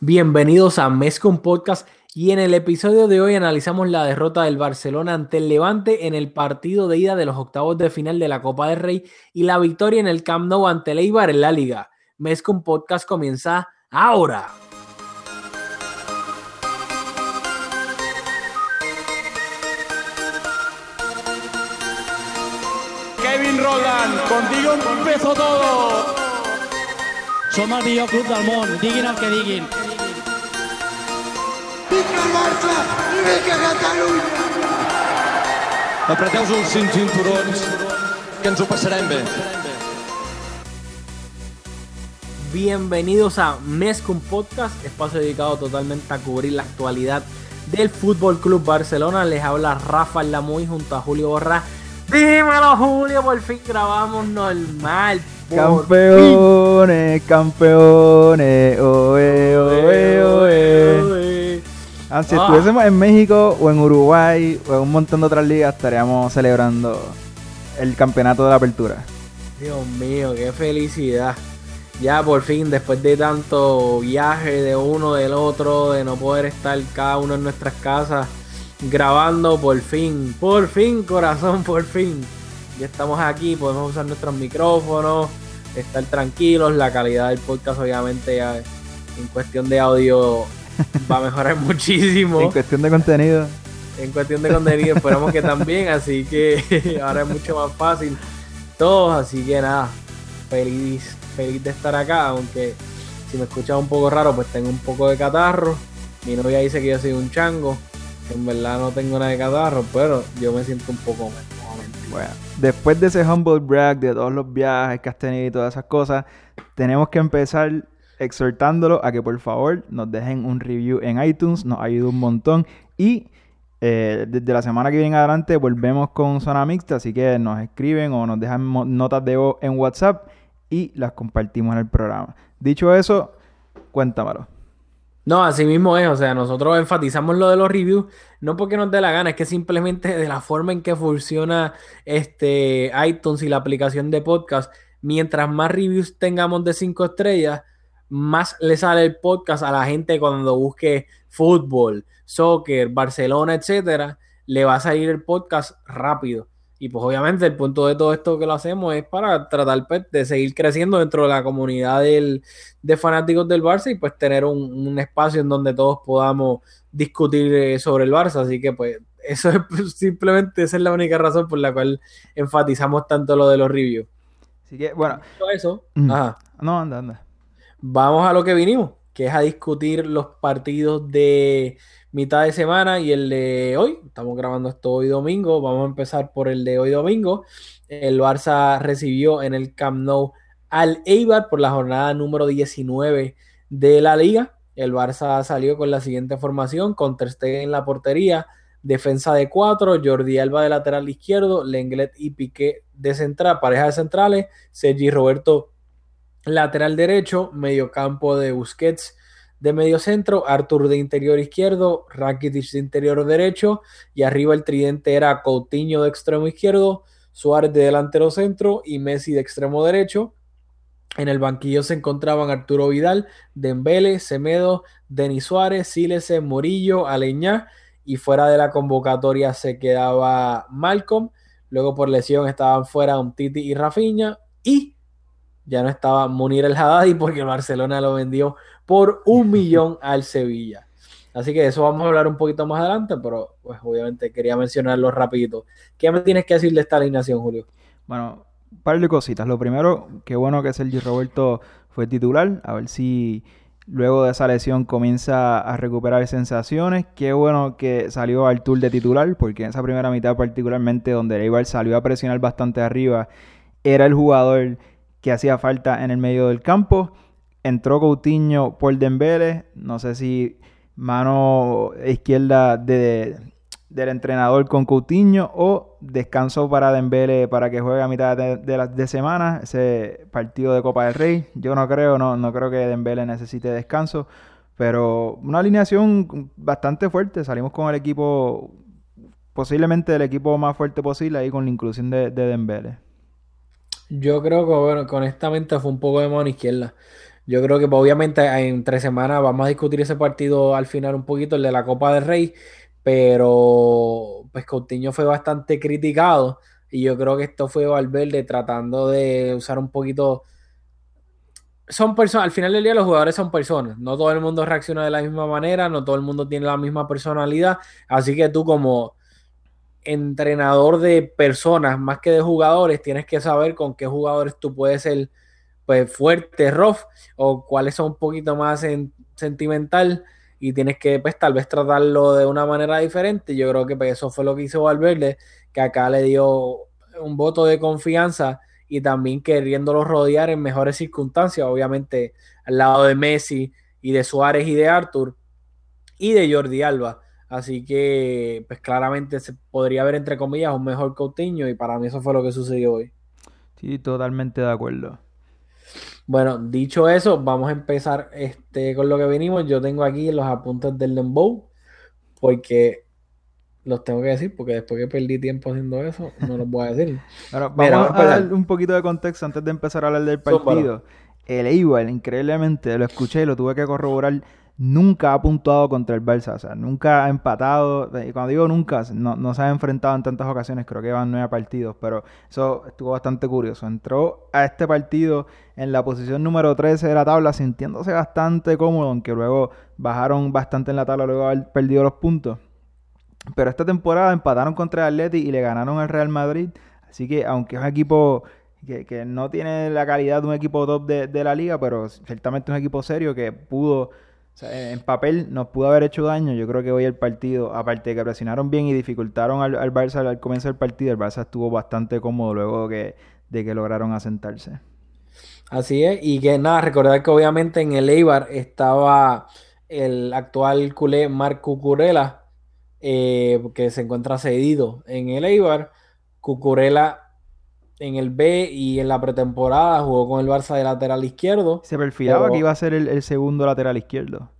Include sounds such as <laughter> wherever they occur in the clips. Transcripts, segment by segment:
Bienvenidos a Mescon Podcast y en el episodio de hoy analizamos la derrota del Barcelona ante el Levante en el partido de ida de los octavos de final de la Copa del Rey y la victoria en el Camp Nou ante el Eibar en la Liga. Mescon Podcast comienza ahora. Kevin Roland, contigo empezó todo. Som el millor club del món, diguin el que diguin. Barça i vinga Catalunya! Apreteu-vos els cinc cinturons, que ens ho passarem bé. Bienvenidos a Mescon Podcast, espacio dedicado totalmente a cubrir la actualidad del Fútbol Club Barcelona. Les habla Rafa Lamuy junto a Julio Borra. Dímelo, Julio, por fin grabamos normal. Campeones, campeones, oe, oe, oe. fin. Ah, si Ah. estuviésemos en México o en Uruguay o en un montón de otras ligas, estaríamos celebrando el campeonato de la apertura. Dios mío, qué felicidad. Ya por fin, después de tanto viaje de uno del otro, de no poder estar cada uno en nuestras casas grabando, por fin, por fin, corazón, por fin. Ya estamos aquí, podemos usar nuestros micrófonos, estar tranquilos. La calidad del podcast, obviamente, ya en cuestión de audio <laughs> va a mejorar muchísimo. En cuestión de contenido, en cuestión de contenido esperamos que también así que <laughs> ahora es mucho más fácil. Todos así que nada feliz feliz de estar acá aunque si me escuchas un poco raro pues tengo un poco de catarro. Mi novia dice que yo soy un chango. Que en verdad no tengo nada de catarro pero yo me siento un poco mentir. bueno, después de ese humble brag de todos los viajes que has tenido y todas esas cosas, tenemos que empezar exhortándolo a que por favor nos dejen un review en iTunes, nos ayuda un montón y eh, desde la semana que viene adelante volvemos con Zona Mixta, así que nos escriben o nos dejan notas de voz en WhatsApp y las compartimos en el programa. Dicho eso, cuéntamelo. No, así mismo es, o sea, nosotros enfatizamos lo de los reviews, no porque nos dé la gana, es que simplemente de la forma en que funciona este iTunes y la aplicación de podcast, mientras más reviews tengamos de 5 estrellas, más le sale el podcast a la gente cuando busque fútbol, soccer, Barcelona, etcétera, le va a salir el podcast rápido. Y pues obviamente el punto de todo esto que lo hacemos es para tratar pues, de seguir creciendo dentro de la comunidad del, de fanáticos del Barça y pues tener un, un espacio en donde todos podamos discutir eh, sobre el Barça. Así que pues eso es pues, simplemente esa es la única razón por la cual enfatizamos tanto lo de los reviews. Así que, bueno, eso, Mm. ajá, no, anda, anda. Vamos a lo que vinimos, que es a discutir los partidos de mitad de semana y el de hoy. Estamos grabando esto hoy domingo. Vamos a empezar por el de hoy domingo. El Barça recibió en el Camp Nou al Eibar por la jornada número 19 de la liga. El Barça salió con la siguiente formación, con Ter Stegen en la portería, defensa de cuatro, Jordi Alba de lateral izquierdo, Lenglet y Piqué de central, pareja de centrales, Sergi Roberto lateral derecho, mediocampo de Busquets de medio centro, Artur de interior izquierdo, Rakitic de interior derecho y arriba el tridente era Coutinho de extremo izquierdo, Suárez de delantero centro y Messi de extremo derecho. En el banquillo se encontraban Arturo Vidal, Dembele, Semedo, Denis Suárez, Silese, Murillo, Aleñá y fuera de la convocatoria se quedaba Malcolm. Luego por lesión estaban fuera Umtiti y Rafinha y ya no estaba Munir el Haddadi porque el Barcelona lo vendió por un <laughs> millón al Sevilla. Así que de eso vamos a hablar un poquito más adelante, pero pues obviamente quería mencionarlo rapidito. ¿Qué me tienes que decir de esta alineación, Julio? Bueno, un par de cositas. Lo primero, qué bueno que Sergio Roberto fue titular. A ver si luego de esa lesión comienza a recuperar sensaciones. Qué bueno que salió al tour de titular, porque en esa primera mitad particularmente donde Eibar salió a presionar bastante arriba, era el jugador que hacía falta en el medio del campo. Entró Coutinho por Dembele. No sé si mano izquierda de, del entrenador con Coutinho o descanso para Dembele para que juegue a mitad de, de, la, semana ese partido de Copa del Rey. Yo no creo, no, no creo que Dembele necesite descanso, pero una alineación bastante fuerte. Salimos con el equipo, posiblemente el equipo más fuerte posible ahí con la inclusión de, de. Yo creo que, bueno, honestamente fue un poco de mano izquierda. Yo creo que pues, obviamente en tres semanas vamos a discutir ese partido al final un poquito, el de la Copa del Rey, pero pues Coutinho fue bastante criticado y yo creo que esto fue Valverde tratando de usar un poquito... Son personas, al final del día los jugadores son personas, no todo el mundo reacciona de la misma manera, no todo el mundo tiene la misma personalidad, así que tú como entrenador de personas más que de jugadores, tienes que saber con qué jugadores tú puedes ser pues fuerte, rough, o cuáles son un poquito más en, sentimental y tienes que pues tal vez tratarlo de una manera diferente. Yo creo que pues, eso fue lo que hizo Valverde, que acá le dio un voto de confianza y también queriéndolo rodear en mejores circunstancias, obviamente al lado de Messi y de Suárez y de Arthur y de Jordi Alba. Así que, pues claramente se podría ver entre comillas un mejor Coutinho y para mí eso fue lo que sucedió hoy. Sí, totalmente de acuerdo. Bueno, dicho eso, vamos a empezar este, con lo que venimos. Yo tengo aquí los apuntes del Dembow, porque los tengo que decir, porque después que perdí tiempo haciendo eso, no los voy a decir. <laughs> Ahora, vamos a dar un poquito de contexto antes de empezar a hablar del partido. El Eibar, increíblemente, lo escuché y lo tuve que corroborar nunca ha puntuado contra el Barça, o sea, nunca ha empatado, y cuando digo nunca, no, se ha enfrentado en tantas ocasiones, creo que van nueve partidos, pero eso estuvo bastante curioso. Entró a este partido en la posición número 13 de la tabla, sintiéndose bastante cómodo, aunque luego bajaron bastante en la tabla luego haber perdido los puntos. Pero esta temporada empataron contra el Atleti y le ganaron al Real Madrid, así que aunque es un equipo que, no tiene la calidad de un equipo top de, de la liga, pero ciertamente un equipo serio que pudo en papel nos pudo haber hecho daño. Yo creo que hoy el partido, aparte de que presionaron bien y dificultaron al, al Barça al comienzo del partido, el Barça estuvo bastante cómodo luego de que lograron asentarse. Así es, y que nada, recordar que obviamente en el Eibar estaba el actual culé Marc Cucurella, eh, que se encuentra cedido en el Eibar. Cucurella en el B y en la pretemporada jugó con el Barça de lateral izquierdo. Se perfilaba que iba a ser el, segundo lateral izquierdo.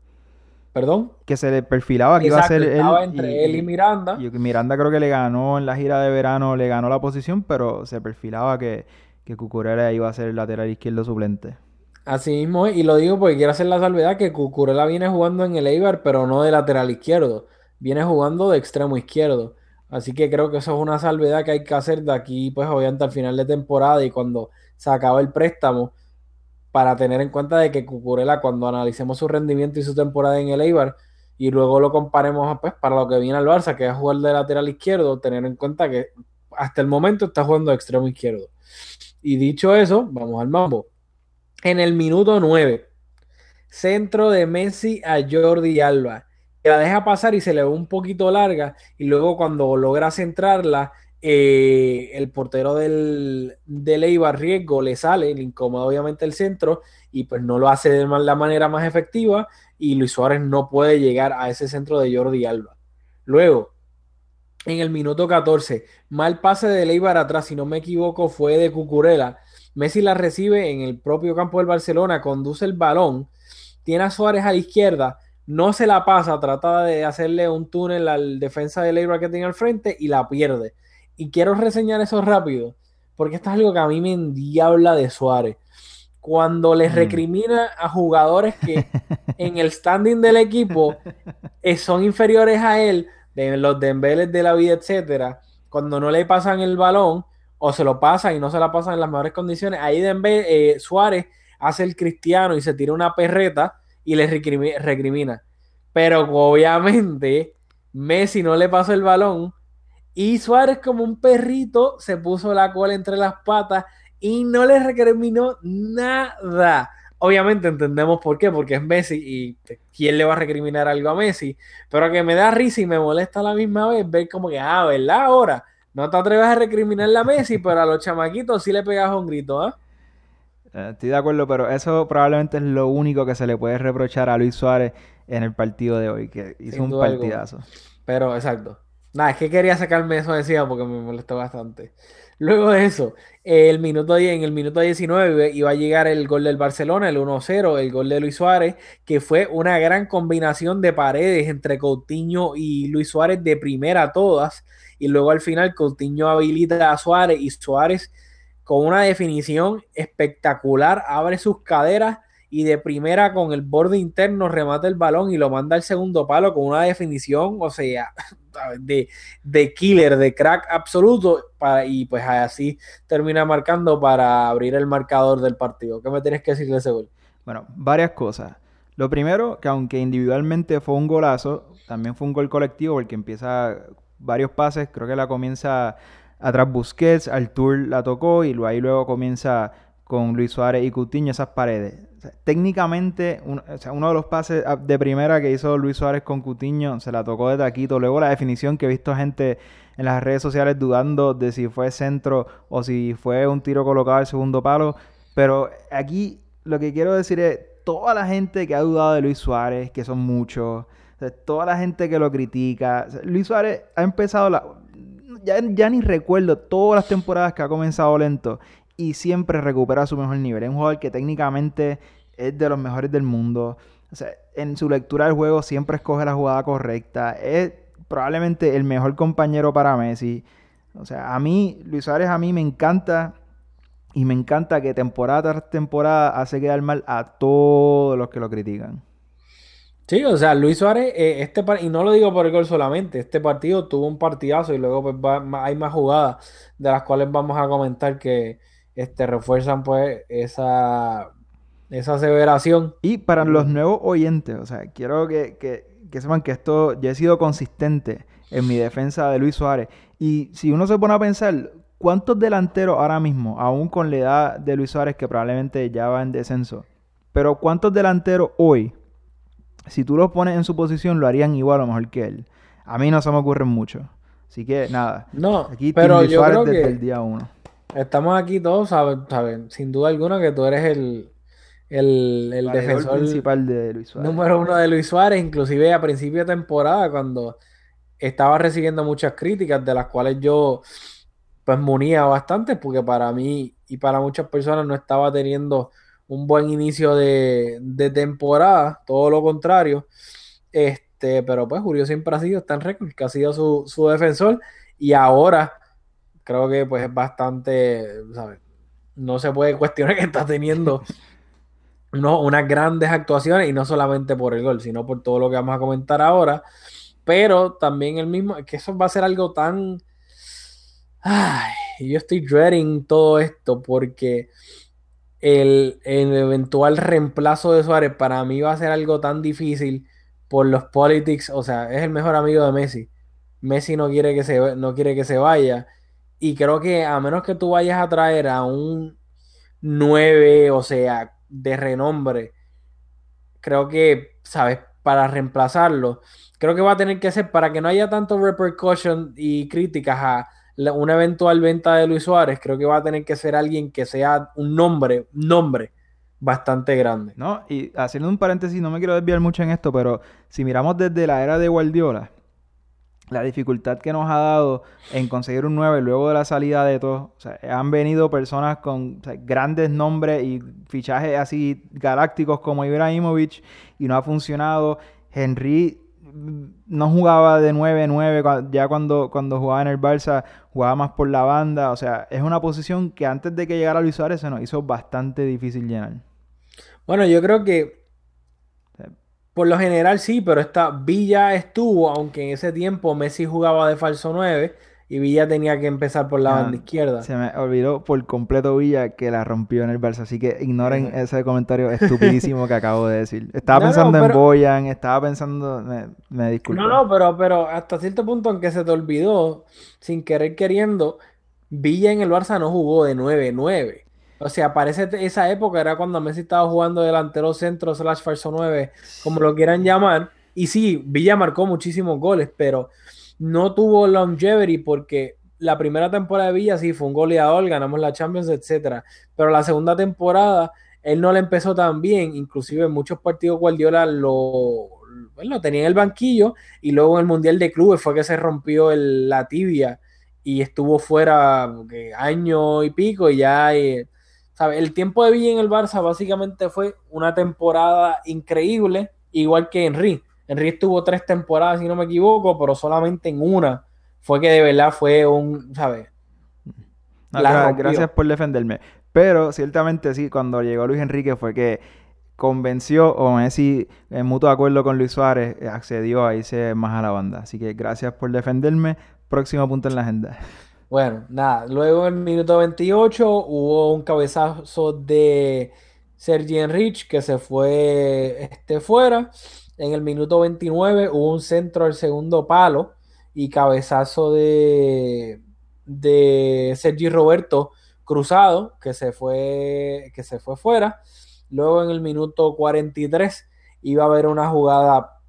¿Perdón? Que se le perfilaba que iba a ser él. entre él y Miranda. Y Miranda creo que le ganó en la gira de verano, le ganó la posición, pero se perfilaba que, que Cucurella iba a ser el lateral izquierdo suplente. Así mismo, y lo digo porque quiero hacer la salvedad que Cucurella viene jugando en el Eibar, pero no de lateral izquierdo. Viene jugando de extremo izquierdo. Así que creo que eso es una salvedad que hay que hacer de aquí, pues obviamente al final de temporada y cuando se acaba el préstamo, para tener en cuenta de que Cucurella, cuando analicemos su rendimiento y su temporada en el Eibar, y luego lo comparemos pues, para lo que viene al Barça, que es jugar de lateral izquierdo, tener en cuenta que hasta el momento está jugando de extremo izquierdo. Y dicho eso, vamos al mambo. En el minuto 9, centro de Messi a Jordi Alba la deja pasar y se le ve un poquito larga y luego cuando logra centrarla, eh, el portero del, del Eibar Riesgo le sale, le incomoda obviamente el centro y pues no lo hace de la manera más efectiva y Luis Suárez no puede llegar a ese centro de Jordi Alba. Luego, en el minuto 14, mal pase de Eibar atrás, si no me equivoco, fue de Cucurella. Messi la recibe en el propio campo del Barcelona, conduce el balón, tiene a Suárez a la izquierda, no se la pasa, trata de hacerle un túnel al defensa de Eibar que tiene al frente y la pierde. Y quiero reseñar eso rápido, porque esto es algo que a mí me endiabla de Suárez. Cuando les mm. recrimina a jugadores que <laughs> en el standing del equipo eh, son inferiores a él, de los Dembeles de la vida, etcétera, cuando no le pasan el balón o se lo pasan y no se la pasan en las mejores condiciones, ahí Dembe, eh, Suárez hace el cristiano y se tira una perreta y le recrimina. Pero obviamente Messi no le pasó el balón y Suárez como un perrito se puso la cola entre las patas y no le recriminó nada. Obviamente entendemos por qué, porque es Messi y quién le va a recriminar algo a Messi, pero que me da risa y me molesta a la misma vez ver como que, ah, ¿verdad? Ahora, no te atreves a recriminarle a Messi, pero a los chamaquitos sí le pegas un grito, ¿ah? Estoy de acuerdo, pero eso probablemente es lo único que se le puede reprochar a Luis Suárez en el partido de hoy, que hizo un partidazo. Pero, exacto. Nada, es que quería sacarme eso de encima porque me molestó bastante. Luego de eso, el minuto en el minuto 19 iba a llegar el gol del Barcelona, el 1-0, el gol de Luis Suárez, que fue una gran combinación de paredes entre Coutinho y Luis Suárez de primera todas. Y luego al final Coutinho habilita a Suárez y Suárez con una definición espectacular, abre sus caderas y de primera con el borde interno remata el balón y lo manda al segundo palo con una definición, o sea, <laughs> de, de killer, de crack absoluto, y pues así termina marcando para abrir el marcador del partido. ¿Qué me tienes que decir de ese gol? Bueno, varias cosas. Lo primero, que aunque individualmente fue un golazo, también fue un gol colectivo porque empieza varios pases, creo que la comienza atrás Busquets, Artur la tocó y ahí luego comienza con Luis Suárez y Coutinho esas paredes. técnicamente, uno de los pases de primera que hizo Luis Suárez con Coutinho se la tocó de taquito. Luego la definición que he visto gente en las redes sociales dudando de si fue centro o si fue un tiro colocado al segundo palo. Pero aquí lo que quiero decir es, toda la gente que ha dudado de Luis Suárez, que son muchos, toda la gente que lo critica, Luis Suárez ha empezado la... Ya, ni recuerdo todas las temporadas que ha comenzado lento y siempre recupera su mejor nivel. Es un jugador que técnicamente es de los mejores del mundo. O sea, en su lectura del juego siempre escoge la jugada correcta. Es probablemente el mejor compañero para Messi. O sea, a mí, Luis Suárez a mí me encanta y me encanta que temporada tras temporada hace quedar mal a todos los que lo critican. Sí, o sea, Luis Suárez, eh, este y no lo digo por el gol solamente, este partido tuvo un partidazo y luego pues hay más jugadas de las cuales vamos a comentar que, este, refuerzan pues esa, esa aseveración. Y para los nuevos oyentes, o sea, quiero que, que, sepan que esto, ya he sido consistente en mi defensa de Luis Suárez. Y si uno se pone a pensar, ¿cuántos delanteros ahora mismo, aún con la edad de Luis Suárez, que probablemente ya va en descenso, pero cuántos delanteros hoy, si tú los pones en su posición, lo harían igual o mejor que él? A mí no se me ocurren mucho. Así que nada. No, aquí pero Suárez desde el día uno. Estamos aquí todos, saben, sin duda alguna que tú eres el, el, defensor principal de Luis Suárez. Número uno de Luis Suárez, inclusive a principio de temporada, cuando estaba recibiendo muchas críticas, de las cuales yo pues munía bastante, porque para mí y para muchas personas no estaba teniendo un buen inicio de, temporada, todo lo contrario. Este, pero pues Julio siempre ha sido, está en récord, que ha sido su, su defensor, y ahora creo que pues es bastante, ¿sabes? No se puede cuestionar que está teniendo <laughs> no, unas grandes actuaciones y no solamente por el gol, sino por todo lo que vamos a comentar ahora. Pero también el mismo, que eso va a ser algo tan... Ay, yo estoy dreading todo esto porque el, el, eventual reemplazo de Suárez para mí va a ser algo tan difícil por los politics. O sea, es el mejor amigo de Messi. Messi no quiere que se, no quiere que se vaya. Y creo que a menos que tú vayas a traer a un 9, o sea, de renombre, creo que, ¿sabes? Para reemplazarlo, creo que va a tener que ser para que no haya tanto repercussion y críticas a una eventual venta de Luis Suárez, creo que va a tener que ser alguien que sea un nombre, nombre bastante grande. No, y haciendo un paréntesis, no me quiero desviar mucho en esto, pero si miramos desde la era de Guardiola, la dificultad que nos ha dado en conseguir un 9 luego de la salida de todos. Han venido personas con grandes nombres y fichajes así galácticos como Ibrahimovic y no ha funcionado. Henry no jugaba de 9-9 ya cuando, cuando jugaba en el Barça, jugaba más por la banda. O sea, es una posición que antes de que llegara Luis Suárez se nos hizo bastante difícil llenar. Bueno, yo creo que por lo general sí, pero esta Villa estuvo, aunque en ese tiempo Messi jugaba de falso 9 y Villa tenía que empezar por la ah, banda izquierda. Se me olvidó por completo Villa que la rompió en el Barça, así que ignoren ese comentario estupidísimo que acabo de decir. <laughs> Estaba pensando en Boyan, estaba pensando, me, me disculpo. No, no, pero, pero hasta cierto punto, aunque se te olvidó, sin querer queriendo, Villa en el Barça no jugó de 9-9. O sea, parece esa época era cuando Messi estaba jugando delantero centro slash falso 9, como lo quieran llamar. Y sí, Villa marcó muchísimos goles, pero no tuvo longevity porque la primera temporada de Villa sí fue un goleador, ganamos la Champions, etcétera. Pero la segunda temporada él no le empezó tan bien, inclusive en muchos partidos Guardiola lo, bueno, tenía en el banquillo y luego en el Mundial de Clubes fue que se rompió la tibia y estuvo fuera año y pico y ya eh, el tiempo de Villa en el Barça básicamente fue una temporada increíble, igual que Henry. Henry estuvo tres temporadas, si no me equivoco, pero solamente en una fue que de verdad fue un, ¿sabes? gracias por defenderme. Pero ciertamente sí, cuando llegó Luis Enrique fue que convenció o Messi en mutuo acuerdo con Luis Suárez eh, accedió a irse más a la banda. Así que gracias por defenderme. Próximo punto en la agenda. Bueno, nada, luego en el minuto 28 hubo un cabezazo de Sergi Enrich que se fue este, fuera. En el minuto 29 hubo un centro al segundo palo y cabezazo de, de Sergi Roberto cruzado que se fue que se fue fuera. Luego en el minuto 43 iba a haber una jugada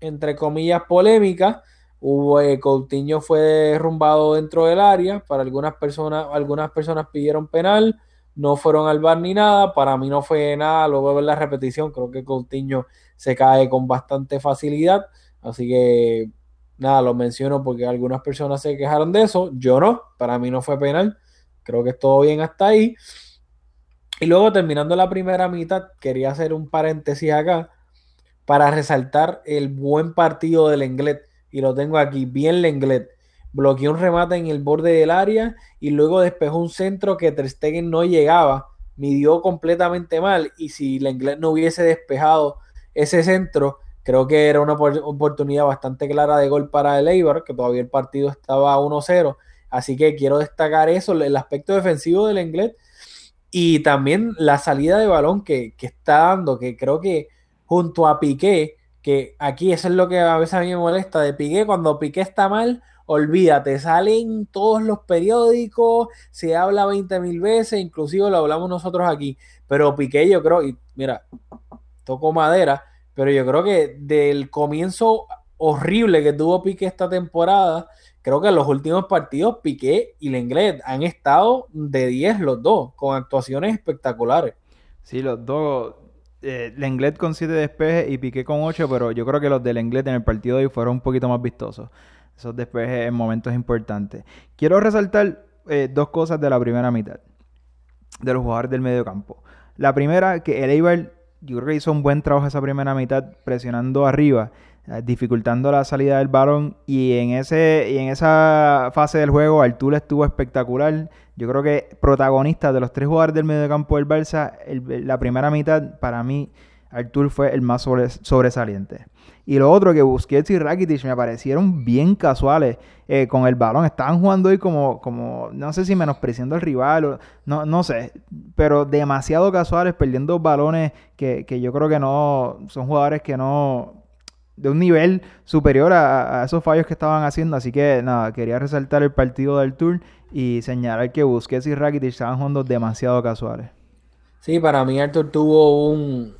entre comillas polémica Hubo, eh, Coutinho fue derrumbado dentro del área. Para algunas personas, algunas personas pidieron penal, no fueron al bar ni nada. Para mí no fue nada. Luego de ver la repetición, creo que Coutinho se cae con bastante facilidad. Así que nada, lo menciono porque algunas personas se quejaron de eso. Yo no, para mí no fue penal. Creo que todo bien hasta ahí. Y luego terminando la primera mitad, quería hacer un paréntesis acá para resaltar el buen partido del Englet y lo tengo aquí, bien Lenglet. Bloqueó un remate en el borde del área y luego despejó un centro que Ter no llegaba, midió completamente mal y si Lenglet no hubiese despejado ese centro, creo que era una oportunidad bastante clara de gol para el que todavía el partido estaba 1-0. Así que quiero destacar eso, el aspecto defensivo del Lenglet y también la salida de balón que, que está dando, que creo que junto a Piqué que aquí eso es lo que a veces a mí me molesta de Piqué, cuando Piqué está mal, olvídate, salen todos los periódicos, se habla 20 mil veces, inclusive lo hablamos nosotros aquí, pero Piqué yo creo, y mira, toco madera, pero yo creo que del comienzo horrible que tuvo Piqué esta temporada, creo que en los últimos partidos Piqué y Lenglet han estado de 10 los dos, con actuaciones espectaculares. Sí, los dos eh, Lenglet con 7 despejes y Piqué con 8, pero yo creo que los de Lenglet en el partido de hoy fueron un poquito más vistosos. Esos despejes en momentos importantes. Quiero resaltar eh, dos cosas de la primera mitad de los jugadores del medio campo. La primera, que el Eibar, yo creo que hizo un buen trabajo esa primera mitad presionando arriba, eh, dificultando la salida del balón. Y en, ese, y en esa fase del juego, Artur estuvo espectacular. Yo creo que protagonista de los tres jugadores del medio campo del Barça, la primera mitad, para mí, Artur fue el más sobresaliente. Y lo otro, que Busquets y Rakitic me parecieron bien casuales eh, con el balón. Estaban jugando hoy como, como, no sé si menospreciando al rival, no, no sé, pero demasiado casuales, perdiendo balones que, que yo creo que no, son jugadores que no, de un nivel superior a, esos fallos que estaban haciendo. Así que nada, quería resaltar el partido del Tour y señalar que Busquets y Rakitic estaban jugando demasiado casuales. Sí, para mí Arthur tuvo un,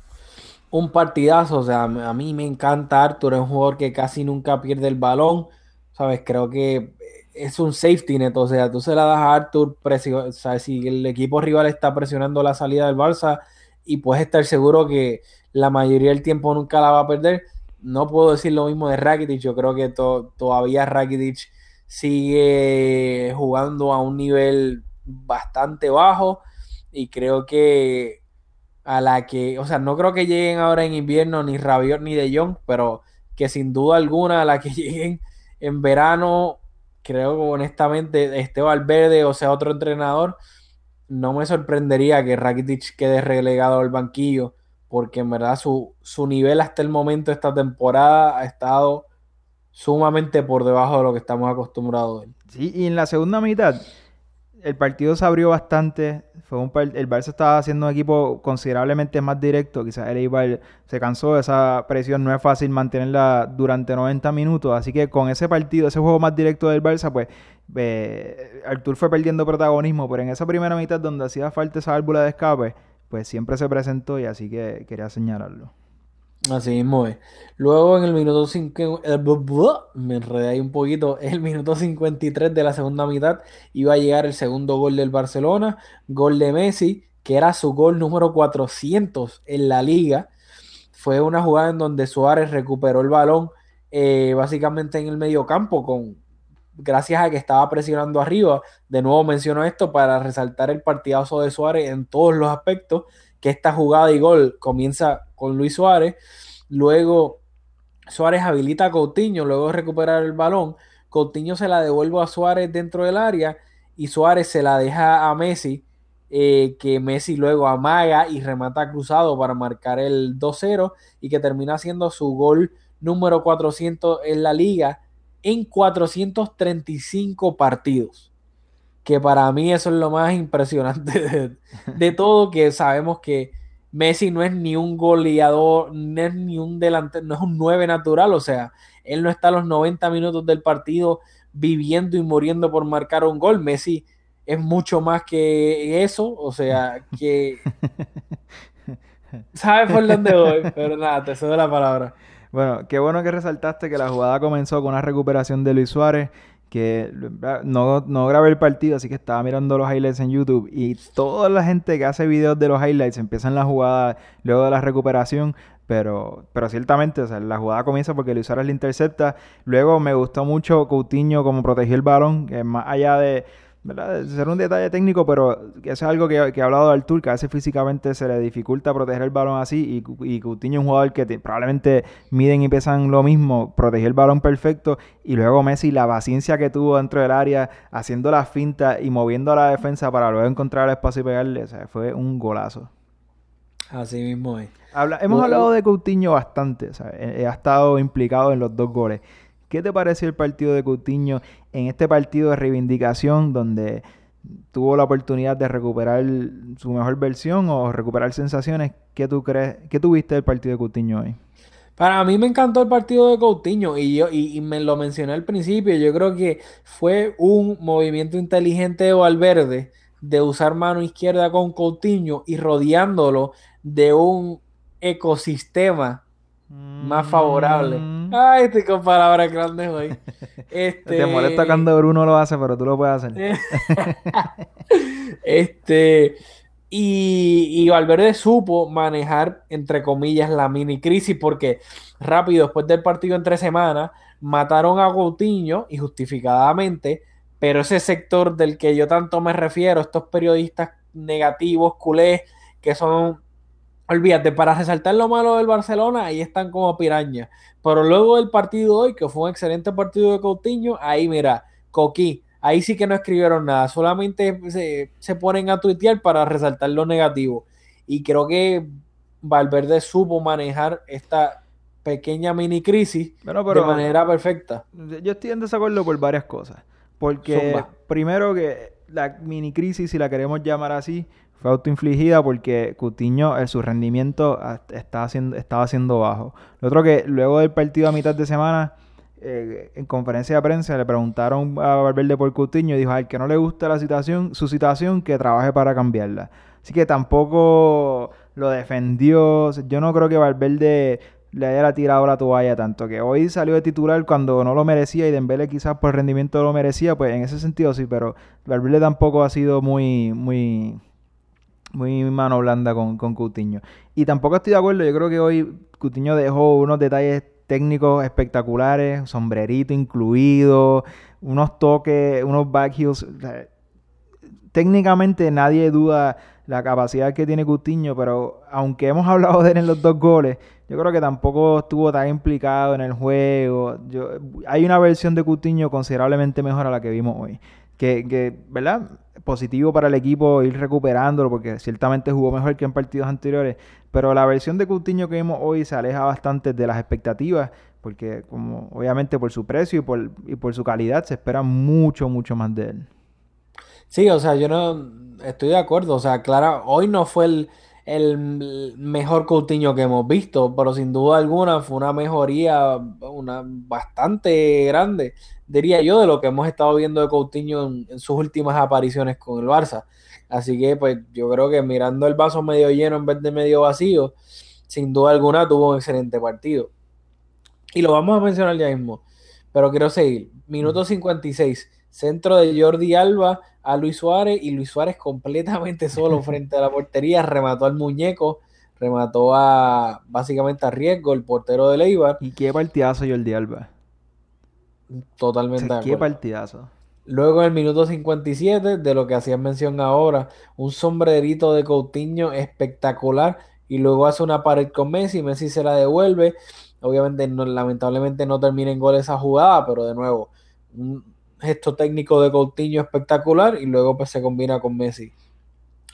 un partidazo. O sea, a mí me encanta Arthur, es un jugador que casi nunca pierde el balón. ¿Sabes? Creo que es un safety net. O sea, tú se la das a Arthur, o sea, si el equipo rival está presionando la salida del Barça y puedes estar seguro que la mayoría del tiempo nunca la va a perder no puedo decir lo mismo de Rakitic. Yo creo que todavía Rakitic sigue jugando a un nivel bastante bajo y creo que a la que, o sea, no creo que lleguen ahora en invierno ni Rabiot ni De Jong, pero que sin duda alguna a la que <laughs> lleguen en verano, creo que honestamente este Valverde o sea otro entrenador, no me sorprendería que Rakitic quede relegado al banquillo porque en verdad su, nivel hasta el momento de esta temporada ha estado sumamente por debajo de lo que estamos acostumbrados. Sí, y en la segunda mitad el partido se abrió bastante. Fue un el Barça estaba haciendo un equipo considerablemente más directo. Quizás el Eibar se cansó esa presión. No es fácil mantenerla durante 90 minutos. Así que con ese partido, ese juego más directo del Barça, pues eh, Artur fue perdiendo protagonismo. Pero en esa primera mitad donde hacía falta esa válvula de escape, pues siempre se presentó y así que quería señalarlo. Así mismo es. Luego en el minuto 5, eh, me enredé ahí un poquito, <laughs> el minuto 53 de la segunda mitad iba a llegar el segundo gol del Barcelona, gol de Messi, que era su gol número 400 en la liga. Fue una jugada en donde Suárez recuperó el balón eh, básicamente en el medio campo con, gracias a que estaba presionando arriba. De nuevo menciono esto para resaltar el partidazo de Suárez en todos los aspectos, que esta jugada y gol comienza con Luis Suárez, luego Suárez habilita a Coutinho, luego de recuperar el balón, Coutinho se la devuelve a Suárez dentro del área y Suárez se la deja a Messi eh, que Messi luego amaga y remata cruzado para marcar el 2-0 y que termina siendo su gol número 400 en la liga en 435 partidos. Que para mí eso es lo más impresionante de, de todo, que sabemos que Messi no es ni un goleador, no es ni un delantero, no es un 9 natural, o sea, él no está a los 90 minutos del partido viviendo y muriendo por marcar un gol. Messi es mucho más que eso, o sea, que... <laughs> ¿Sabes por dónde voy? Pero nada, te cedo la palabra. Bueno, qué bueno que resaltaste que la jugada comenzó con una recuperación de Luis Suárez, que no, no grabé el partido, así que estaba mirando los highlights en YouTube y toda la gente que hace videos de los highlights empiezan la jugada luego de la recuperación, pero, pero ciertamente, o sea, la jugada comienza porque Luis Suárez le intercepta. Luego me gustó mucho Coutinho como protegió el balón, que más allá de ¿verdad? Ser un detalle técnico, pero eso es algo que, que ha hablado Artur, que a veces físicamente se le dificulta proteger el balón así y, y Coutinho es un jugador que probablemente miden y pesan lo mismo, protegió el balón perfecto y luego Messi la paciencia que tuvo dentro del área, haciendo la finta y moviendo a la defensa para luego encontrar el espacio y pegarle, o sea, fue un golazo. Así mismo es. hemos hablado de Coutinho bastante, o sea, ha estado implicado en los dos goles. ¿Qué te pareció el partido de Coutinho en este partido de reivindicación donde tuvo la oportunidad de recuperar su mejor versión o recuperar sensaciones? ¿Qué tú crees? ¿Qué tuviste del partido de Coutinho hoy? Para mí me encantó el partido de Coutinho y yo y, me lo mencioné al principio. Yo creo que fue un movimiento inteligente de Valverde de usar mano izquierda con Coutinho y rodeándolo de un ecosistema más favorable. Mm. Ay, estoy con palabras grandes hoy. <laughs> Este... Te molesta cuando Bruno lo hace, pero tú lo puedes hacer. <laughs> este. Y, y, Valverde supo manejar, entre comillas, la mini crisis, porque rápido, después del partido entre semanas, mataron a Coutinho, y justificadamente, pero ese sector del que yo tanto me refiero, estos periodistas negativos, culés, que son olvídate, para resaltar lo malo del Barcelona, ahí están como pirañas. Pero luego del partido hoy, que fue un excelente partido de Coutinho, ahí mira, Coquí, ahí sí que no escribieron nada, solamente se, ponen a tuitear para resaltar lo negativo. Y creo que Valverde supo manejar esta pequeña mini crisis de manera perfecta. Yo estoy en desacuerdo por varias cosas. Porque primero que la mini crisis, si la queremos llamar así, fue autoinfligida porque Cutiño, en su rendimiento estaba siendo, estaba siendo bajo. Lo otro que luego del partido a mitad de semana, eh, en conferencia de prensa le preguntaron a Valverde por Cutiño y dijo, al que no le gusta la situación, su situación, que trabaje para cambiarla. Así que tampoco lo defendió. Yo no creo que Valverde le haya tirado la toalla tanto que hoy salió de titular cuando no lo merecía y Dembele quizás por rendimiento lo merecía, pues en ese sentido sí, pero Valverde tampoco ha sido muy muy muy mano blanda con, con. Y tampoco estoy de acuerdo, yo creo que hoy Coutinho dejó unos detalles técnicos espectaculares, sombrerito incluido, unos toques, unos back heels. técnicamente nadie duda la capacidad que tiene Coutinho, pero aunque hemos <laughs> hablado de él en los dos goles, yo creo que tampoco estuvo tan implicado en el juego. Yo, hay una versión de Coutinho considerablemente mejor a la que vimos hoy. Que, que, ¿verdad? positivo para el equipo ir recuperándolo porque ciertamente jugó mejor que en partidos anteriores, pero la versión de Coutinho que vimos hoy se aleja bastante de las expectativas porque como obviamente por su precio y por, y por su calidad se espera mucho, mucho más de él. Sí, o sea, yo no estoy de acuerdo, o sea, claro, hoy no fue el, el mejor Coutinho que hemos visto, pero sin duda alguna fue una mejoría una, bastante grande, diría yo, de lo que hemos estado viendo de Coutinho en, sus últimas apariciones con el Barça. Así que pues yo creo que mirando el vaso medio lleno en vez de medio vacío, sin duda alguna tuvo un excelente partido. Y lo vamos a mencionar ya mismo, pero quiero seguir. Minuto 56, centro de Jordi Alba a Luis Suárez y Luis Suárez completamente solo <laughs> frente a la portería, remató al muñeco, remató a básicamente a riesgo el portero de Leibar. ¿Y qué partidazo Jordi Alba? Totalmente. qué partidazo. Luego en el minuto 57, de lo que hacías mención ahora, un sombrerito de Coutinho espectacular y luego hace una pared con Messi, Messi se la devuelve. Obviamente, no, lamentablemente no termina en gol esa jugada, pero de nuevo, un gesto técnico de Coutinho espectacular y luego pues se combina con Messi.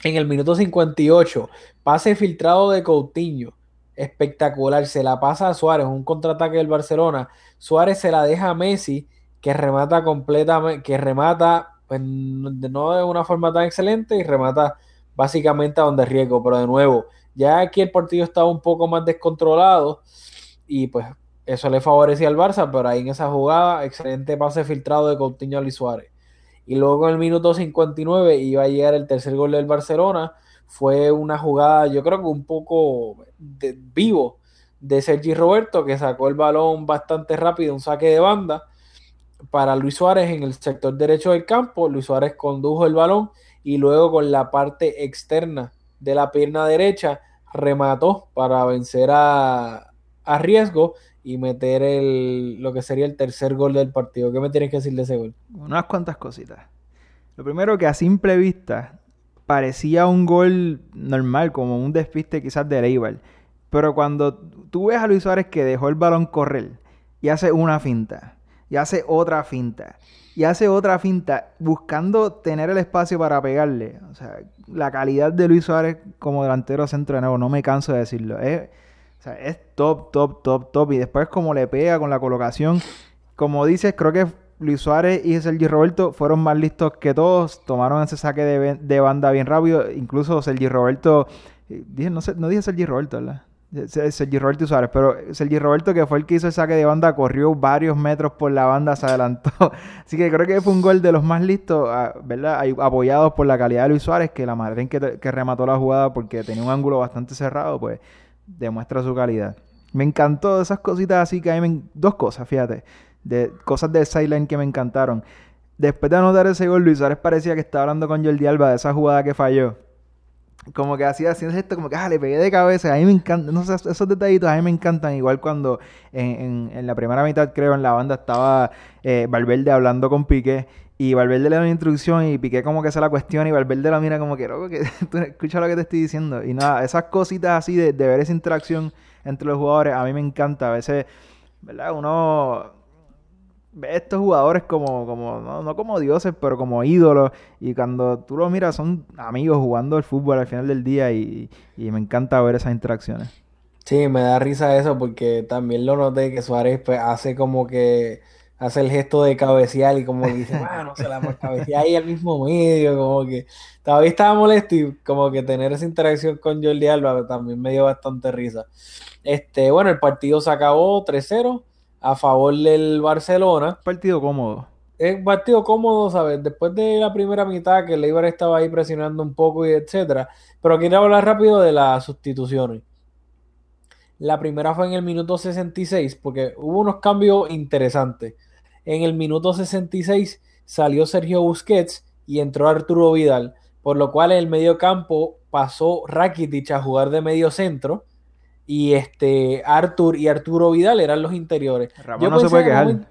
En el minuto 58, pase filtrado de Coutinho. Espectacular. Se la pasa a Suárez, un contraataque del Barcelona. Suárez se la deja a Messi, que remata completamente, que remata pues, no de una forma tan excelente y remata básicamente a donde riesgo. Pero de nuevo, ya aquí el partido estaba un poco más descontrolado y pues eso le favorecía al Barça, pero ahí en esa jugada, excelente pase filtrado de Coutinho a Suárez. Y luego en el minuto 59 iba a llegar el tercer gol del Barcelona. Fue una jugada, yo creo que un poco de, vivo de Sergi Roberto, que sacó el balón bastante rápido, un saque de banda para Luis Suárez en el sector derecho del campo. Luis Suárez condujo el balón y luego con la parte externa de la pierna derecha remató para vencer a, a riesgo y meter el, lo que sería el tercer gol del partido. ¿Qué me tienes que decir de ese gol? Unas cuantas cositas. Lo primero que a simple vista parecía un gol normal, como un despiste quizás de Eibar. Pero cuando tú ves a Luis Suárez que dejó el balón correr y hace una finta, y hace otra finta, y hace otra finta, buscando tener el espacio para pegarle. O sea, la calidad de Luis Suárez como delantero centro de nuevo, no me canso de decirlo. Es, o sea, es top, top, top, top. Y después como le pega con la colocación. Como dices, creo que Luis Suárez y Sergi Roberto fueron más listos que todos. Tomaron ese saque de, banda bien rápido. Incluso Sergi Roberto... Eh, dije, no, sé, no dije Sergi Roberto, ¿verdad? Sergi Roberto Suárez, pero Sergi Roberto, que fue el que hizo el saque de banda, corrió varios metros por la banda, se adelantó. <laughs> Así que creo que fue un gol de los más listos, ah, ¿verdad? Apoyados por la calidad de Luis Suárez, que la madre en que, que remató la jugada porque tenía un ángulo bastante cerrado, pues demuestra su calidad. Me encantó esas cositas así que a mí me... Dos cosas, fíjate. De cosas de sideline que me encantaron. Después de anotar ese gol, Luis Suárez parecía que estaba hablando con Jordi Alba de esa jugada que falló. Como que hacía haciendo esto, como que ah, le pegué de cabeza. A mí me encantan, no sé, esos detallitos a mí me encantan. Igual cuando en, en, la primera mitad, creo, en la banda estaba eh, Valverde hablando con Piqué y Valverde le da una introducción y Piqué como que se la cuestiona y Valverde la mira como que, loco, que <laughs> tú escucha lo que te estoy diciendo. Y nada, esas cositas así de, ver esa interacción entre los jugadores, a mí me encanta. A veces, ¿verdad? Uno estos jugadores como, como no, como dioses, pero como ídolos. Y cuando tú los miras, son amigos jugando el fútbol al final del día y, y me encanta ver esas interacciones. Sí, me da risa eso porque también lo noté que Suárez pues, hace como que hace el gesto de cabecear y como dice, <laughs> bueno, se la cabecea ahí al mismo medio, como que todavía estaba molesto y como que tener esa interacción con Jordi Alba también me dio bastante risa. Este, bueno, el partido se acabó 3-0 a favor del Barcelona. Partido cómodo. Es partido cómodo, ¿sabes? Después de la primera mitad que el Eibar estaba ahí presionando un poco y etcétera. Pero quiero hablar rápido de las sustituciones. La primera fue en el minuto 66 porque hubo unos cambios interesantes. En el minuto 66 salió Sergio Busquets y entró Arturo Vidal, por lo cual en el medio campo pasó Rakitic a jugar de medio centro y este Artur y Arturo Vidal eran los interiores. Ramón no se puede quejar.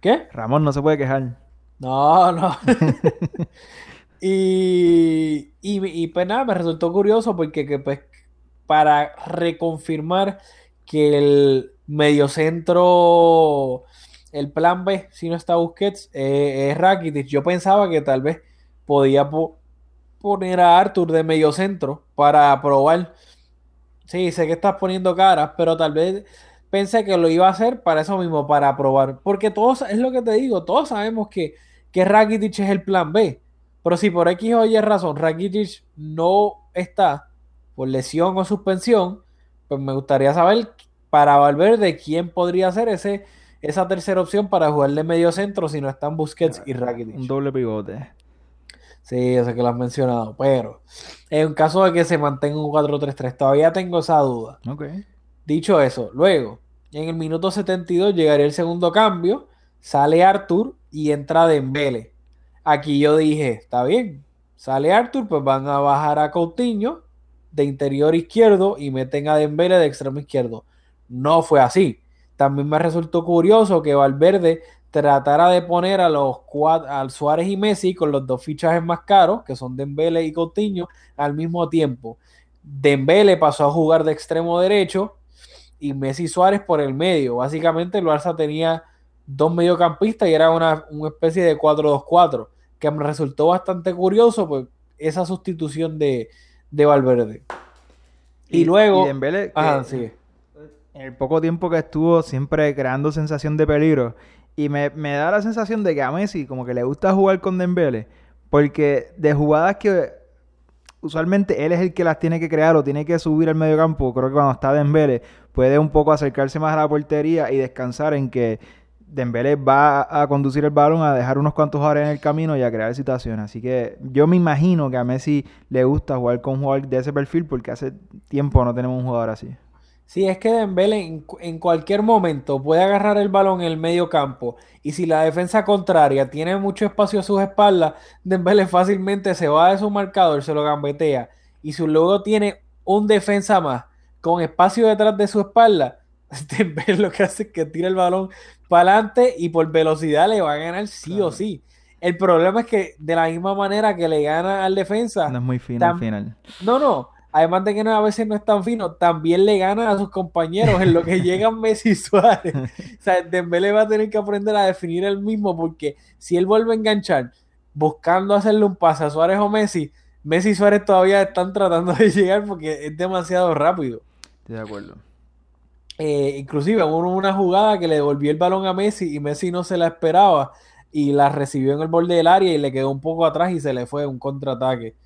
¿Qué? Ramón no se puede quejar. No, no. <laughs> y, y, pues nada, me resultó curioso porque que, pues, para reconfirmar que el mediocentro el plan B, si no está Busquets, eh, es Rakitic. Yo pensaba que tal vez podía poner a Arthur de medio centro para probar. Sí, sé que estás poniendo caras, pero tal vez pensé que lo iba a hacer para eso mismo, para probar. Porque todos, es lo que te digo, todos sabemos que, que Rakitic es el plan B. Pero si por X o Y razón Rakitic no está por lesión o suspensión, pues me gustaría saber para Valverde quién podría ser ese esa tercera opción para jugar de medio centro si no están Busquets y Rakitic. Un doble pivote. Sí, yo sé que lo has mencionado, pero en caso de que se mantenga un 4-3-3, todavía tengo esa duda. Dicho eso, luego, en el minuto 72 llegaría el segundo cambio, sale Arthur y entra Dembele. Aquí yo dije, está bien, sale Arthur, pues van a bajar a Coutinho de interior izquierdo y meten a Dembele de extremo izquierdo. No fue así. También me resultó curioso que Valverde tratara de poner a los cuatro, Suárez y Messi con los dos fichajes más caros, que son Dembele y Coutinho, al mismo tiempo. Dembele pasó a jugar de extremo derecho y Messi Suárez por el medio. Básicamente el Barça tenía dos mediocampistas y era una, especie de 4-2-4, que me resultó bastante curioso, pues esa sustitución de, de Valverde. Y, luego... y Dembélé, Ajá, que sí. en el poco tiempo que estuvo siempre creando sensación de peligro. Y me, me da la sensación de que a Messi como que le gusta jugar con Dembélé. Porque de jugadas que usualmente él es el que las tiene que crear o tiene que subir al medio campo, creo que cuando está Dembélé puede un poco acercarse más a la portería y descansar en que Dembélé va a conducir el balón, a dejar unos cuantos jugadores en el camino y a crear situaciones. Así que yo me imagino que a Messi le gusta jugar con un jugador de ese perfil porque hace tiempo no tenemos un jugador así. Sí, es que Dembélé en, en cualquier momento puede agarrar el balón en el medio campo y si la defensa contraria tiene mucho espacio a sus espaldas, Dembélé fácilmente se va de su marcador, se lo gambetea y si luego tiene un defensa más con espacio detrás de su espalda, <laughs> Dembélé lo que hace es que tira el balón para adelante y por velocidad le va a ganar sí o sí. El problema es que de la misma manera que le gana al defensa, No es muy fino al final. no, no. Además de que no, a veces no es tan fino, también le gana a sus compañeros en lo que <laughs> llegan Messi y Suárez. O sea, Dembélé va a tener que aprender a definir él mismo porque si él vuelve a enganchar buscando hacerle un pase a Suárez o Messi, Messi y Suárez todavía están tratando de llegar porque es demasiado rápido. De acuerdo. Eh, inclusive hubo una jugada que le devolvió el balón a Messi y Messi no se la esperaba y la recibió en el borde del área y le quedó un poco atrás y se le fue un contraataque.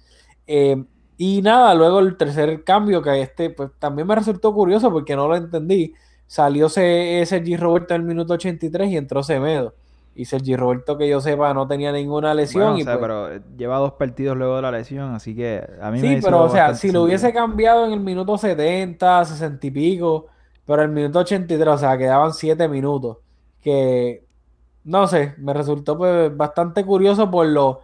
Eh, y nada, luego el tercer cambio que este pues también me resultó curioso porque no lo entendí. Salió Se- Sergi Roberto en el minuto 83 y entró Semedo. Y Sergi Roberto, que yo sepa, no tenía ninguna lesión. Bueno, o y sea, pues- pero eh, lleva dos partidos luego de la lesión, así que a mí me Sí, pero o sea, si lo hubiese cambiado en el minuto 70, 60 y pico, pero el minuto 83, o sea, quedaban 7 minutos, que no sé, me resultó pues bastante curioso por lo,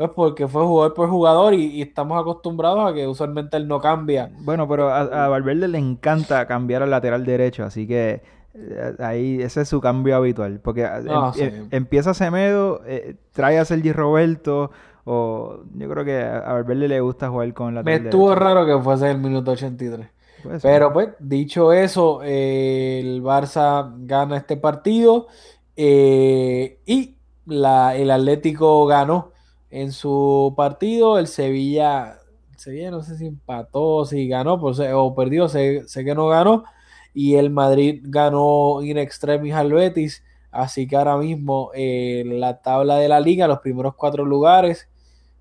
pues porque fue jugador por jugador y, y estamos acostumbrados a que usualmente él no cambia. Bueno, pero a, a Valverde le encanta cambiar al lateral derecho, así que eh, ahí ese es su cambio habitual, porque eh, No, em- sí. em- empieza Semedo, eh, trae a Sergi Roberto, o yo creo que a Valverde le gusta jugar con el Me estuvo raro que fuese el minuto 83. Puede ser. Pero pues, dicho eso, eh, el Barça gana este partido eh, y la, el Atlético ganó en su partido. El Sevilla, Sevilla no sé si empató, si ganó pues, eh, o perdió, sé, sé que no ganó. Y el Madrid ganó in extremis al Betis. Así que ahora mismo eh, la tabla de la liga, los primeros cuatro lugares,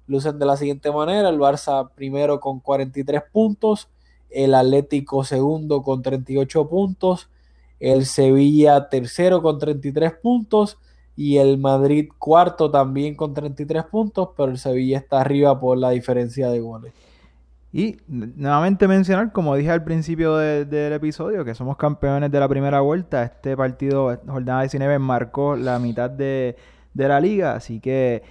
lucen de la siguiente manera. El Barça primero con 43 puntos el Atlético segundo con 38 puntos, el Sevilla tercero con 33 puntos y el Madrid cuarto también con 33 puntos, pero el Sevilla está arriba por la diferencia de goles. Y nuevamente mencionar, como dije al principio de- del episodio, que somos campeones de la primera vuelta. Este partido, jornada 19, marcó la mitad de, de la liga, así que